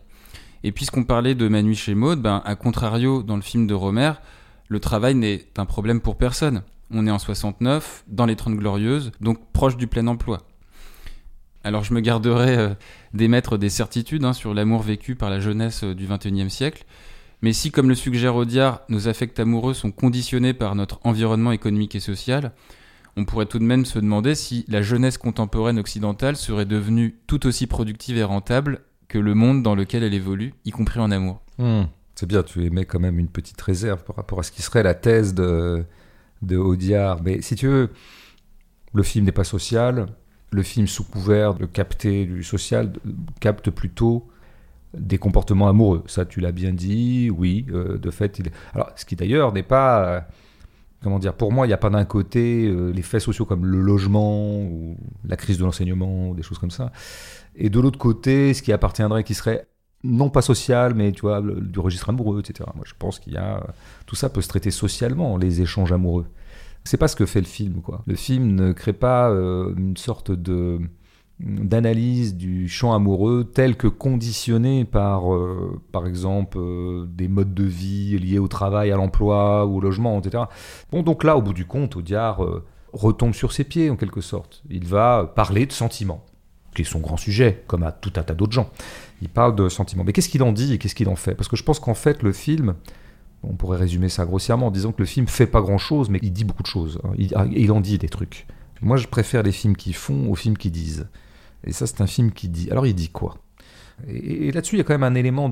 Et puisqu'on parlait de Manu chez Maud, ben, à contrario, dans le film de Romer, le travail n'est un problème pour personne. On est en 69, dans les 30 glorieuses, donc proche du plein emploi. Alors je me garderai euh, d'émettre des certitudes hein, sur l'amour vécu par la jeunesse euh, du XXIe siècle, mais si, comme le suggère Audiard, nos affects amoureux sont conditionnés par notre environnement économique et social, on pourrait tout de même se demander si la jeunesse contemporaine occidentale serait devenue tout aussi productive et rentable que le monde dans lequel elle évolue, y compris en amour.
Hmm. C'est bien, tu émets quand même une petite réserve par rapport à ce qui serait la thèse de, de Audiard. Mais si tu veux, le film n'est pas social. Le film, sous couvert de capter du social, capte plutôt des comportements amoureux. Ça, tu l'as bien dit, oui, euh, de fait. Il... Alors, ce qui d'ailleurs n'est pas. Euh, comment dire Pour moi, il n'y a pas d'un côté euh, les faits sociaux comme le logement ou la crise de l'enseignement des choses comme ça. Et de l'autre côté, ce qui appartiendrait, qui serait non pas social, mais tu vois, du registre amoureux, etc. Moi, je pense qu'il y a. Tout ça peut se traiter socialement, les échanges amoureux. C'est pas ce que fait le film, quoi. Le film ne crée pas une sorte de d'analyse du champ amoureux tel que conditionné par, euh, par exemple, euh, des modes de vie liés au travail, à l'emploi ou au logement, etc. Bon, donc là, au bout du compte, Audiard euh, retombe sur ses pieds, en quelque sorte. Il va parler de sentiments, qui est son grand sujet, comme à tout un tas d'autres gens. Il parle de sentiments. Mais qu'est-ce qu'il en dit et qu'est-ce qu'il en fait? Parce que je pense qu'en fait, le film, on pourrait résumer ça grossièrement en disant que le film fait pas grand-chose, mais il dit beaucoup de choses. Hein. Il, il en dit des trucs. Moi, je préfère les films qui font aux films qui disent. Et ça, c'est un film qui dit. Alors, il dit quoi? Et, là-dessus, il y a quand même un élément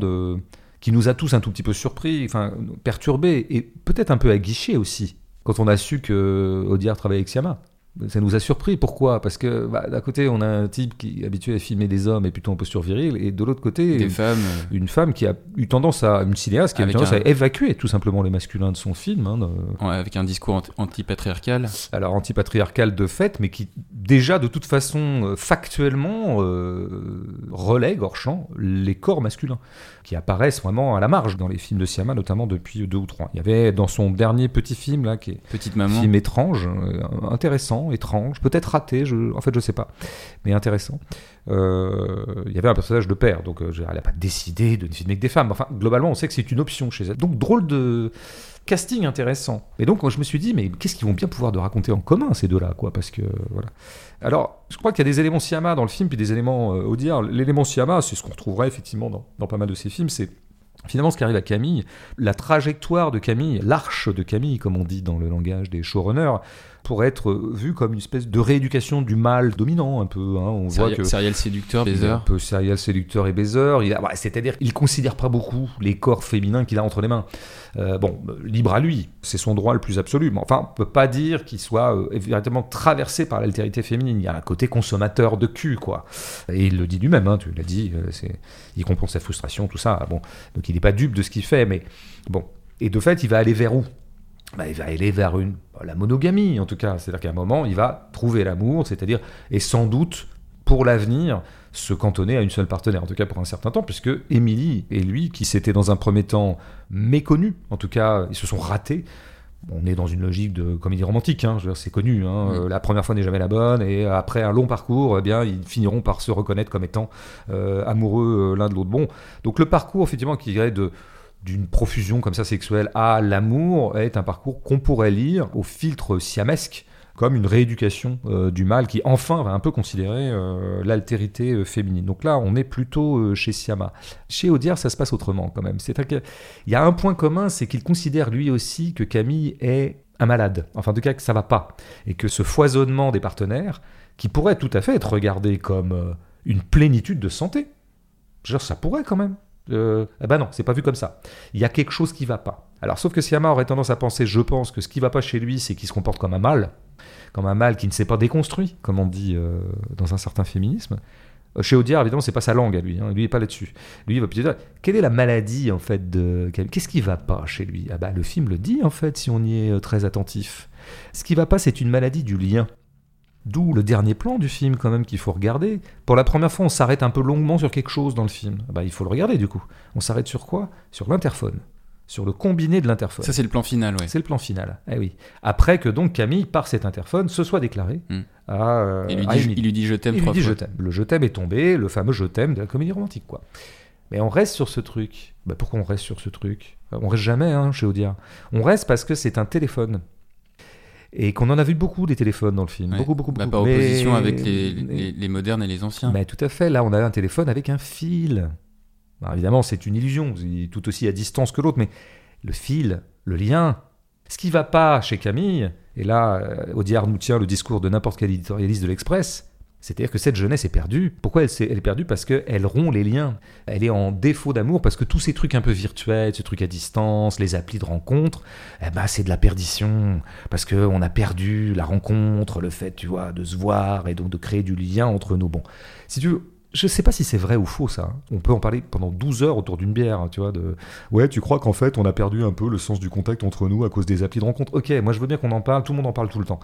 qui nous a tous un tout petit peu surpris, enfin perturbés et peut-être un peu aguichés aussi quand on a su que Audiard travaillait avec Siama ça nous a surpris. Pourquoi? Parce que bah, d'un côté, on a un type qui est habitué à filmer des hommes et plutôt en posture virile, et de l'autre côté,
des une, femmes.
une femme qui a eu tendance à, une cinéaste qui a eu tendance à évacuer tout simplement les masculins de son film. Hein,
avec un discours anti-patriarcal.
Alors anti-patriarcal de fait, mais qui déjà de toute façon euh, factuellement euh, relègue hors champ les corps masculins, qui apparaissent vraiment à la marge dans les films de Siama, notamment depuis deux ou trois. Il y avait dans son dernier petit film là, qui est
Petite maman.
film étrange, euh, intéressant étrange, peut-être raté, je, en fait je sais pas, mais intéressant. Euh, il y avait un personnage de père, donc euh, elle n'a pas décidé de ne filmer que des femmes. Enfin, globalement, on sait que c'est une option chez elle. Donc drôle de casting intéressant. Et donc je me suis dit, mais qu'est-ce qu'ils vont bien pouvoir de raconter en commun ces deux-là, quoi Parce que voilà. Alors, je crois qu'il y a des éléments Siama dans le film, puis des éléments euh. L'élément Siama, c'est ce qu'on retrouverait effectivement dans, dans pas mal de ces films, c'est Finalement, ce qui arrive à Camille, la trajectoire de Camille, l'arche de Camille, comme on dit dans le langage des showrunners, pour être vu comme une espèce de rééducation du mal dominant un peu. hein. On voit que
serial séducteur, baiser.
un peu serial séducteur et baiser. C'est-à-dire qu'il considère pas beaucoup les corps féminins qu'il a entre les mains. Euh, bon, libre à lui, c'est son droit le plus absolu. Mais enfin, on peut pas dire qu'il soit euh, véritablement traversé par l'altérité féminine. Il y a un côté consommateur de cul, quoi. Et il le dit lui-même, hein, tu l'as dit, euh, il comprend sa frustration, tout ça. Bon, donc il n'est pas dupe de ce qu'il fait, mais bon. Et de fait, il va aller vers où? Bah, il va aller vers une, la monogamie en tout cas. C'est-à-dire qu'à un moment, il va trouver l'amour, c'est-à-dire, et sans doute, pour l'avenir, se cantonner à une seule partenaire, en tout cas pour un certain temps, puisque Émilie et lui, qui s'étaient dans un premier temps méconnus, en tout cas, ils se sont ratés. On est dans une logique de comédie romantique, hein, c'est connu. hein, La première fois n'est jamais la bonne, et après un long parcours, eh bien, ils finiront par se reconnaître comme étant euh, amoureux euh, l'un de l'autre. Bon, donc le parcours, effectivement, qui irait de d'une profusion comme ça sexuelle à l'amour est un parcours qu'on pourrait lire au filtre siamesque comme une rééducation euh, du mal qui enfin va un peu considérer euh, l'altérité euh, féminine. Donc là, on est plutôt chez Siama. Chez Audiard, ça se passe autrement quand même. C'est-à-dire qu'il y a un point commun, c'est qu'il considère lui aussi que Camille est un malade. Enfin, en tout cas, que ça va pas. Et que ce foisonnement des partenaires, qui pourrait tout à fait être regardé comme une plénitude de santé, genre ça pourrait quand même. Euh, eh ben non, c'est pas vu comme ça. Il y a quelque chose qui va pas. Alors, sauf que Siama aurait tendance à penser, je pense, que ce qui va pas chez lui, c'est qu'il se comporte comme un mâle, comme un mâle qui ne s'est pas déconstruit, comme on dit euh, dans un certain féminisme. Euh, Chez Audiard, évidemment, c'est pas sa langue à lui. Hein. Lui, il est pas là-dessus. Lui, il va plutôt dire quelle est la maladie en fait de Qu'est-ce qui va pas chez lui? Ah bah, le film le dit en fait, si on y est euh, très attentif. Ce qui va pas, c'est une maladie du lien. D'où le dernier plan du film quand même qu'il faut regarder. Pour la première fois, on s'arrête un peu longuement sur quelque chose dans le film. Ah bah, il faut le regarder du coup. On s'arrête sur quoi? Sur l'interphone. Sur le combiné de l'interphone.
Ça, c'est le plan final, ouais.
C'est le plan final. Eh oui. Après que donc Camille, par cet interphone, se soit déclaré
Mm.
à, euh,
Il lui, dit, il lui dit je t'aime
Il lui
trois
dit je t'aime. Le je t'aime est tombé, le fameux je t'aime de la comédie romantique, quoi. Mais on reste sur ce truc. Bah, pourquoi on reste sur ce truc? On reste jamais hein, chez Audiard. On reste parce que c'est un téléphone. Et qu'on en a vu beaucoup des téléphones dans le film.
Ouais.
Beaucoup, beaucoup,
Bah,
beaucoup.
par
Mais-
opposition avec les, les, les modernes et les anciens.
mais tout à fait. Là, on a un téléphone avec un fil. Alors, évidemment, c'est une illusion, il est tout aussi à distance que l'autre, mais le fil, le lien. Ce qui va pas chez Camille, et là, euh, Audiard nous tient le discours de n'importe quel éditorialiste de l'Express, c'est-à-dire que cette jeunesse est perdue. Pourquoi elle, est perdue? Parce qu'elle rompt les liens. Elle est en défaut d'amour parce que tous ces trucs un peu virtuels, ces trucs à distance, les applis de rencontre, eh ben, c'est de la perdition. Parce qu'on a perdu la rencontre, le fait, tu vois, de se voir et donc de créer du lien entre nous. Bon, si tu je sais pas si c'est vrai ou faux ça. hein. On peut en parler pendant 12 heures autour d'une bière, hein, tu vois. Ouais, tu crois qu'en fait on a perdu un peu le sens du contact entre nous à cause des applis de rencontre? Ok, moi je veux bien qu'on en parle, tout le monde en parle tout le temps.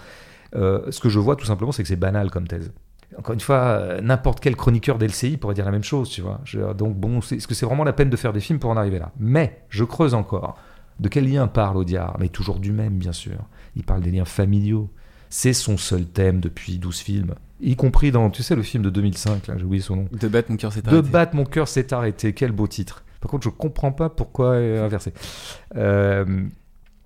Euh, ce que je vois tout simplement, c'est que c'est banal comme thèse. Encore une fois, euh, n'importe quel chroniqueur d'LCI pourrait dire la même chose, tu vois. Je- donc bon, est-ce que c'est vraiment la peine de faire des films pour en arriver là? Mais je creuse encore. De quel lien parle Audiard? Mais toujours du même, bien sûr. Il parle des liens familiaux. C'est son seul thème depuis 12 films. Y compris dans, tu sais, le film de 2005, là, j'ai oublié son nom.
De battre mon cœur s'est
De
arrêté.
battre mon cœur s'est arrêté. Quel beau titre. Par contre, je comprends pas pourquoi euh, inversé. Euh,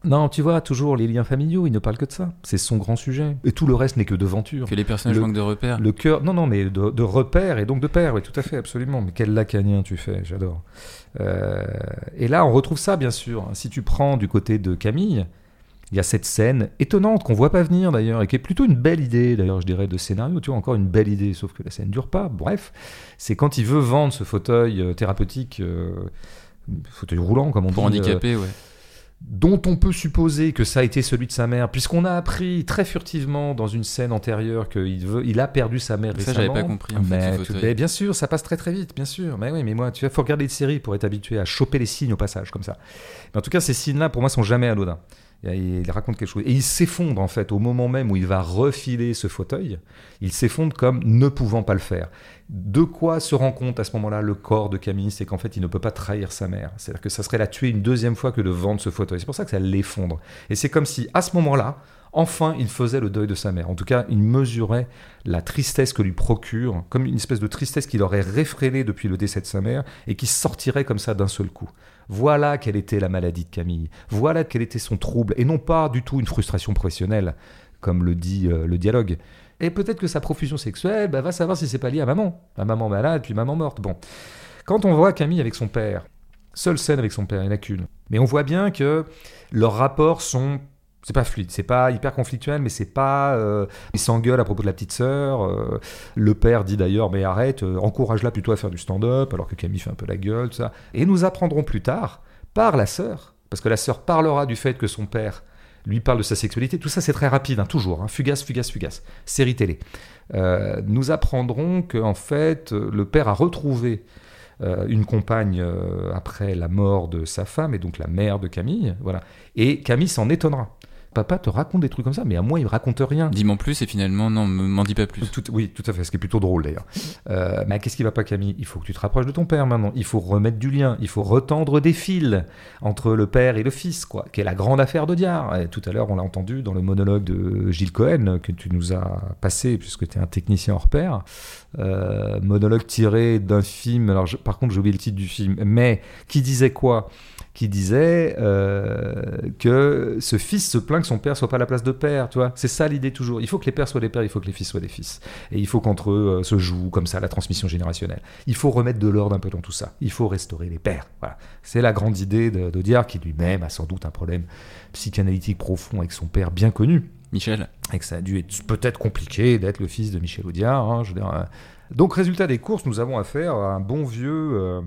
non, tu vois, toujours les liens familiaux, il ne parle que de ça. C'est son grand sujet. Et tout le reste n'est que devanture.
Que les personnages
Le-
manquent de repères.
Le cœur, non, non, mais de, de repères et donc de père, oui, tout à fait, absolument. Mais quel lacanien tu fais, j'adore. Euh, et là, on retrouve ça, bien sûr. Si tu prends du côté de Camille, il y a cette scène étonnante qu'on voit pas venir d'ailleurs, et qui est plutôt une belle idée, d'ailleurs, je dirais, de scénario. Tu vois, encore une belle idée, sauf que la scène dure pas. Bref, c'est quand il veut vendre ce fauteuil euh, thérapeutique, euh, fauteuil roulant, comme on
Pour
dit. euh,
handicapés, ouais.
Dont on peut supposer que ça a été celui de sa mère, puisqu'on a appris très furtivement dans une scène antérieure qu'il veut, il a perdu sa mère
Ça,
récemment.
j'avais pas compris, en fait,
mais,
ce
tout-
fauteuil.
mais bien sûr, ça passe très très vite, bien sûr. Mais oui, mais moi, tu vois, faut regarder des séries pour être habitué à choper les signes au passage comme ça. Mais en tout cas, ces signes-là, pour moi, sont jamais anodins. Il raconte quelque chose. Et il s'effondre, en fait, au moment même où il va refiler ce fauteuil, il s'effondre comme ne pouvant pas le faire. De quoi se rend compte à ce moment-là le corps de Camille? C'est qu'en fait, il ne peut pas trahir sa mère. C'est-à-dire que ça serait la tuer une deuxième fois que de vendre ce fauteuil. C'est pour ça que ça l'effondre. Et c'est comme si, à ce moment-là, enfin, il faisait le deuil de sa mère. En tout cas, il mesurait la tristesse que lui procure, comme une espèce de tristesse qu'il aurait réfrénée depuis le décès de sa mère et qui sortirait comme ça d'un seul coup. Voilà quelle était la maladie de Camille. Voilà quel était son trouble, et non pas du tout une frustration professionnelle, comme le dit euh, le dialogue. Et peut-être que sa profusion sexuelle, bah, va savoir si c'est pas lié à maman. À maman malade, puis maman morte. Bon. Quand on voit Camille avec son père, seule scène avec son père, il n'y en a qu'une. Mais on voit bien que leurs rapports sont C'est pas fluide, c'est pas hyper conflictuel, mais c'est pas. euh, il s'engueule à propos de la petite sœur. euh, le père dit d'ailleurs, mais arrête, euh, encourage-la plutôt à faire du stand-up, alors que Camille fait un peu la gueule, tout ça. Et nous apprendrons plus tard, par la sœur, parce que la sœur parlera du fait que son père lui parle de sa sexualité. Tout ça, c'est très rapide, hein, toujours. hein, fugace, fugace, fugace. Série télé. Euh, nous apprendrons que en fait, le père a retrouvé une compagne après la mort de sa femme, et donc la mère de Camille. Voilà. Et Camille s'en étonnera. Papa te raconte des trucs comme ça, mais à moi, il me raconte rien.
Dis-moi plus et finalement, non, me- m'en dis pas plus.
Tout- oui, tout à fait, ce qui est plutôt drôle d'ailleurs. Euh, mais qu'est-ce qui va pas, Camille? Il faut que tu te rapproches de ton père maintenant. Il faut remettre du lien. Il faut retendre des fils entre le père et le fils, quoi. Qui est la grande affaire de Diard. Et tout à l'heure, on l'a entendu dans le monologue de Gilles Cohen que tu nous as passé, puisque tu es un technicien hors pair. Euh, monologue tiré d'un film. Alors, je- par contre, j'ai oublié le titre du film. Mais qui disait quoi? Qui disait euh, que ce fils se plaint que son père soit pas à la place de père. Tu vois, c'est ça l'idée toujours. Il faut que les pères soient des pères. Il faut que les fils soient des fils. Et il faut qu'entre eux euh, se joue comme ça la transmission générationnelle. Il faut remettre de l'ordre un peu dans tout ça. Il faut restaurer les pères. Voilà. C'est la grande idée de- d'Audiard qui lui-même a sans doute un problème psychanalytique profond avec son père bien connu
Michel,
et que ça a dû être peut-être compliqué d'être le fils de Michel Audiard. hein, je veux dire, euh. Donc, résultat des courses, nous avons affaire à un bon vieux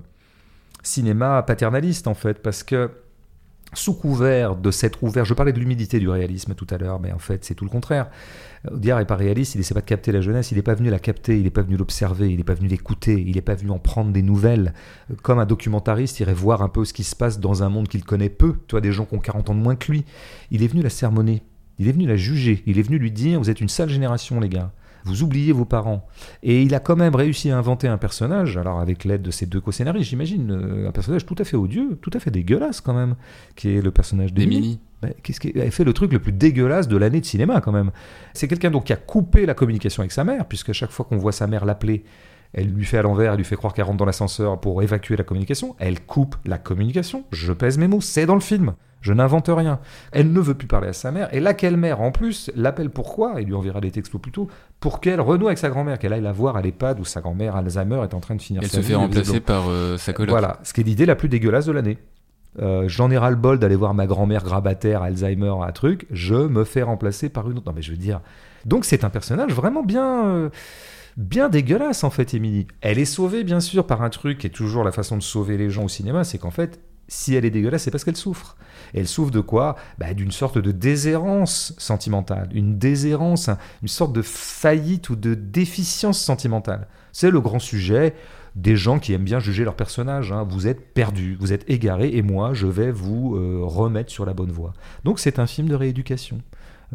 cinéma paternaliste, en fait, parce que sous couvert de s'être ouvert, je parlais de l'humilité du réalisme tout à l'heure, mais en fait, c'est tout le contraire. Audiard n'est pas réaliste, il essaie pas de capter la jeunesse, il n'est pas venu la capter, il n'est pas venu l'observer, il n'est pas venu l'écouter, il n'est pas venu en prendre des nouvelles. Euh, Comme un documentariste irait voir un peu ce qui se passe dans un monde qu'il connaît peu, tu vois, des gens qui ont 40 ans de moins que lui. Il est venu la sermonner, il est venu la juger, il est venu lui dire Vous êtes une sale génération, les gars. Vous oubliez vos parents. Et il a quand même réussi à inventer un personnage, alors avec l'aide de ses deux co-scénaristes, j'imagine, euh, un personnage tout à fait odieux, tout à fait dégueulasse quand même, qui est le personnage d'Émilie. Bah, qu'est-ce qui- Elle fait le truc le plus dégueulasse de l'année de cinéma quand même. C'est quelqu'un donc qui a coupé la communication avec sa mère, puisque chaque fois qu'on voit sa mère l'appeler, elle lui fait à l'envers, elle lui fait croire qu'elle rentre dans l'ascenseur pour évacuer la communication. Elle coupe la communication. Je pèse mes mots, c'est dans le film. Je n'invente rien. Elle ne veut plus parler à sa mère. Et laquelle mère, en plus, l'appelle pourquoi Il lui enverra des textos plus tôt pour qu'elle renoue avec sa grand-mère, qu'elle aille la voir à l'EHPAD où sa grand-mère Alzheimer est en train de finir
Elle
sa
se
vie,
fait remplacer par euh, sa coloc.
Voilà, ce qui est l'idée la plus dégueulasse de l'année. Euh, J'en ai ras-le-bol d'aller voir ma grand-mère grabataire, Alzheimer, un truc. Je me fais remplacer par une autre. Non, mais je veux dire. Donc, c'est un personnage vraiment bien. euh, bien dégueulasse, en fait, Émilie. Elle est sauvée, bien sûr, par un truc qui est toujours la façon de sauver les gens au cinéma c'est qu'en fait, si elle est dégueulasse, c'est parce qu'elle souffre. Et elle souffre de quoi? Bah, D'une sorte de déshérence sentimentale, une déshérence, un- une sorte de faillite ou de déficience sentimentale. C'est le grand sujet des gens qui aiment bien juger leurs personnages. hein. Vous êtes perdus, vous êtes égarés, et moi, je vais vous euh, remettre sur la bonne voie. Donc c'est un film de rééducation.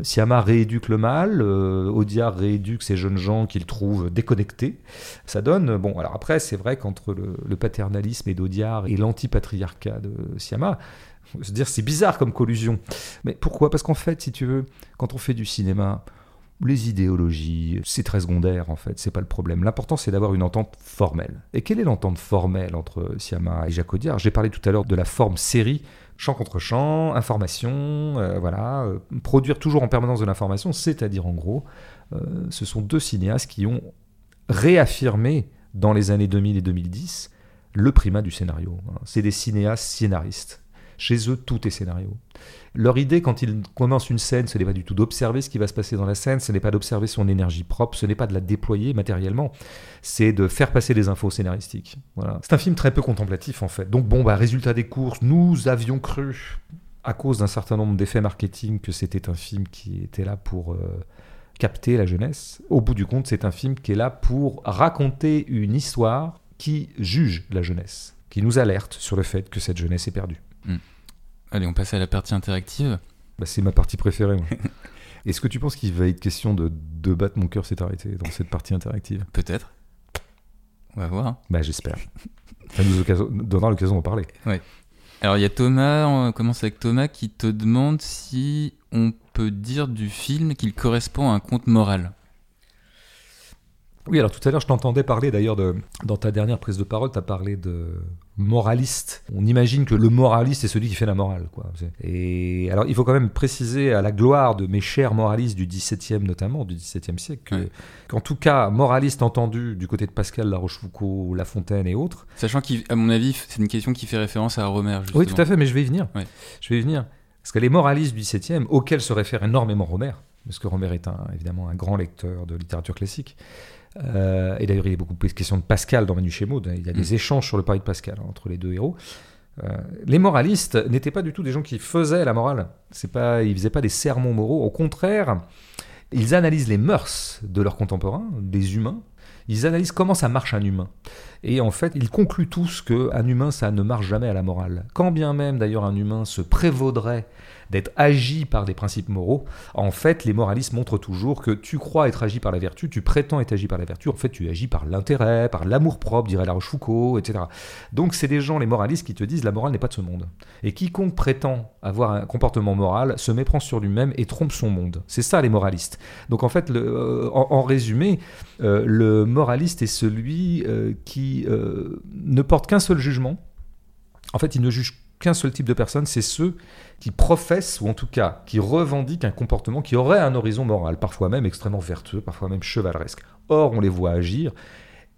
Siama rééduque le mal, euh, rééduque ces jeunes gens qu'il trouve déconnectés. Ça donne, bon, alors après, c'est vrai qu'entre le, paternalisme et d'Audiard et l'antipatriarcat de Siama, faut se dire c'est bizarre comme collusion. Mais pourquoi? Parce qu'en fait, si tu veux, quand on fait du cinéma, les idéologies, c'est très secondaire en fait, c'est pas le problème. L'important c'est d'avoir une entente formelle. Et quelle est l'entente formelle entre Siama et Jacques Audiard J'ai parlé tout à l'heure de la forme série, champ contre champ, information, euh, voilà, euh, produire toujours en permanence de l'information, c'est-à-dire en gros, euh, ce sont deux cinéastes qui ont réaffirmé dans les années 2000 et 2010 le primat du scénario. hein. C'est des cinéastes scénaristes. Chez eux, tout est scénario. Leur idée, quand ils commencent une scène, ce n'est pas du tout d'observer ce qui va se passer dans la scène, ce n'est pas d'observer son énergie propre, ce n'est pas de la déployer matériellement, c'est de faire passer des infos scénaristiques. C'est un film très peu contemplatif en fait. Donc bon, bah, résultat des courses, nous avions cru, à cause d'un certain nombre d'effets marketing, que c'était un film qui était là pour euh, capter la jeunesse. Au bout du compte, c'est un film qui est là pour raconter une histoire qui juge la jeunesse, qui nous alerte sur le fait que cette jeunesse est perdue.
Allez, on passe à la partie interactive.
Bah, c'est ma partie préférée. moi. Est-ce que tu penses qu'il va être question de, de battre mon cœur s'est arrêté dans cette partie interactive?
Peut-être. On va voir.
Bah j'espère. Ça nous occasion- donnera l'occasion d'en parler.
Alors il y a Thomas, on commence avec Thomas qui te demande si on peut dire du film qu'il correspond à un conte moral.
Oui, alors tout à l'heure, je t'entendais parler d'ailleurs de. Dans ta dernière prise de parole, tu as parlé de moraliste. On imagine que le moraliste est celui qui fait la morale. Quoi. Et alors, il faut quand même préciser à la gloire de mes chers moralistes du XVIIe, notamment, du XVIIe siècle, que-
Ouais.
qu'en tout cas, moraliste entendu du côté de Pascal, La Rochefoucauld, La Fontaine et autres,
Sachant qu'à mon avis, c'est une question qui fait référence à Romer. Justement.
Oui, tout à fait, mais je vais y venir.
Ouais.
Je vais y venir. Parce que les moralistes du XVIIe, auxquels se réfère énormément Romer, parce que Romer est un, évidemment un grand lecteur de littérature classique, euh, et d'ailleurs il y a beaucoup de questions de Pascal dans Manu Maud, il y a des échanges sur le pari de Pascal hein, entre les deux héros. Euh, les moralistes n'étaient pas du tout des gens qui faisaient la morale. C'est pas, ils faisaient pas des sermons moraux. Au contraire, ils analysent les mœurs de leurs contemporains, des humains. Ils analysent comment ça marche un humain. Et en fait, ils concluent tous qu'un humain, ça ne marche jamais à la morale. Quand bien même, d'ailleurs, un humain se prévaudrait d'être agi par des principes moraux, en fait, les moralistes montrent toujours que tu crois être agi par la vertu, tu prétends être agi par la vertu, en fait, tu agis par l'intérêt, par l'amour-propre, dirait La Rochefoucauld, etc. Donc, c'est des gens, les moralistes, qui te disent la morale n'est pas de ce monde. Et quiconque prétend avoir un comportement moral se méprend sur lui-même et trompe son monde. C'est ça, les moralistes. Donc, en fait, euh, en, résumé, euh, le moraliste est celui euh, qui ne porte qu'un seul jugement. En fait, il ne juge qu'un seul type de personne, c'est ceux qui professent, ou en tout cas qui revendiquent un comportement qui aurait un horizon moral, parfois même extrêmement vertueux, parfois même chevaleresque. Or, on les voit agir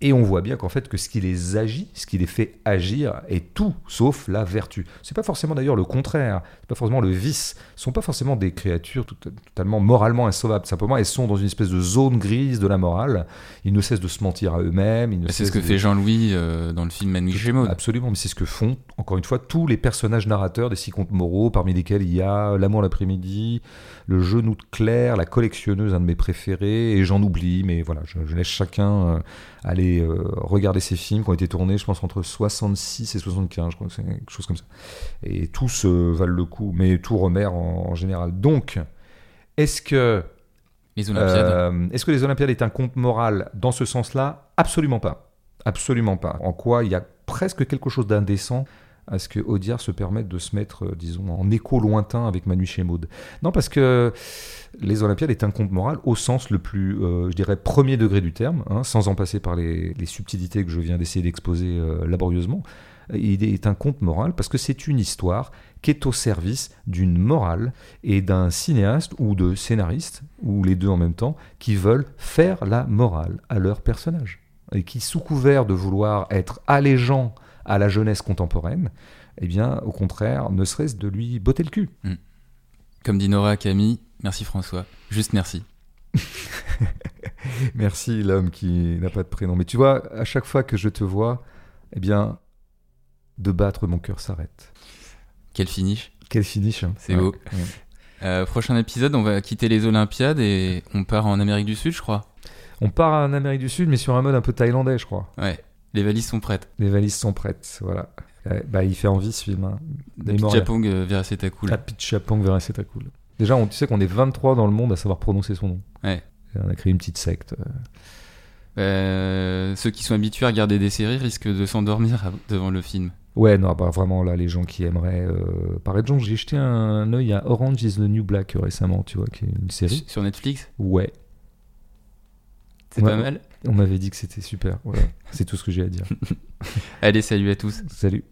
et on voit bien qu'en fait, que ce qui les agit, ce qui les fait agir, est tout sauf la vertu. C'est pas forcément d'ailleurs le contraire, c'est pas forcément le vice. Ce sont pas forcément des créatures totalement moralement insauvables. Simplement, elles sont dans une espèce de zone grise de la morale. Ils ne cessent de se mentir à eux-mêmes.
C'est ce que fait Jean-Louis euh, dans le film Manu Gémeaux.
Absolument, mais c'est ce que font, encore une fois, tous les personnages narrateurs des six contes moraux, parmi lesquels il y a L'amour l'après-midi, Le genou de Claire, La collectionneuse, un de mes préférés, et j'en oublie, mais voilà, je, laisse chacun. Euh, aller euh, regarder ces films qui ont été tournés, je pense, entre 66 et 75, je crois que c'est quelque chose comme ça. Et tous euh, valent le coup, mais tout Romer en, général. Donc, est-ce que.
Les Olympiades.
Euh, est-ce que les Olympiades est un conte moral dans ce sens-là? Absolument pas. Absolument pas. En quoi il y a presque quelque chose d'indécent à ce que Audiard se permette de se mettre, euh, disons, en écho lointain avec Manu Maud. Non, parce que les Olympiades est un conte moral au sens le plus, euh, je dirais, premier degré du terme, hein, sans en passer par les, subtilités que je viens d'essayer d'exposer euh, laborieusement. Il est un conte moral parce que c'est une histoire qui est au service d'une morale et d'un cinéaste ou de scénariste, ou les deux en même temps, qui veulent faire la morale à leur personnage. Et qui, sous couvert de vouloir être allégeant à la jeunesse contemporaine, eh bien, au contraire, ne serait-ce de lui botter le cul. Hmm.
Comme dit Nora Camille, merci François, juste merci.
merci l'homme qui n'a pas de prénom. Mais tu vois, à chaque fois que je te vois, eh bien, de battre, mon cœur s'arrête.
Quel finish
Quel finish hein.
C'est beau. Euh, prochain épisode, on va quitter les Olympiades et on part en Amérique du Sud, je crois.
On part en Amérique du Sud, mais sur un mode un peu thaïlandais, je crois.
Ouais. Les valises sont prêtes.
Les valises sont prêtes, voilà. bah, il fait envie ce film. Hein.
Pitchapong euh, Veracetakul.
Ah, Pitchapong Veracetakul. Déjà, on, tu sais qu'on est 23 dans le monde à savoir prononcer son nom.
Ouais.
on a créé une petite secte.
Euh, ceux qui sont habitués à regarder des séries risquent de s'endormir devant le film.
Ouais, non, bah vraiment là, les gens qui aimeraient. Euh... Par exemple, j'ai jeté un œil à Orange is the New Black récemment, tu vois, qui est une série.
Sur Netflix?
Ouais.
C'est pas mal
On m'avait dit que c'était super. Voilà. C'est tout ce que j'ai à dire.
Allez, salut à tous.
Salut.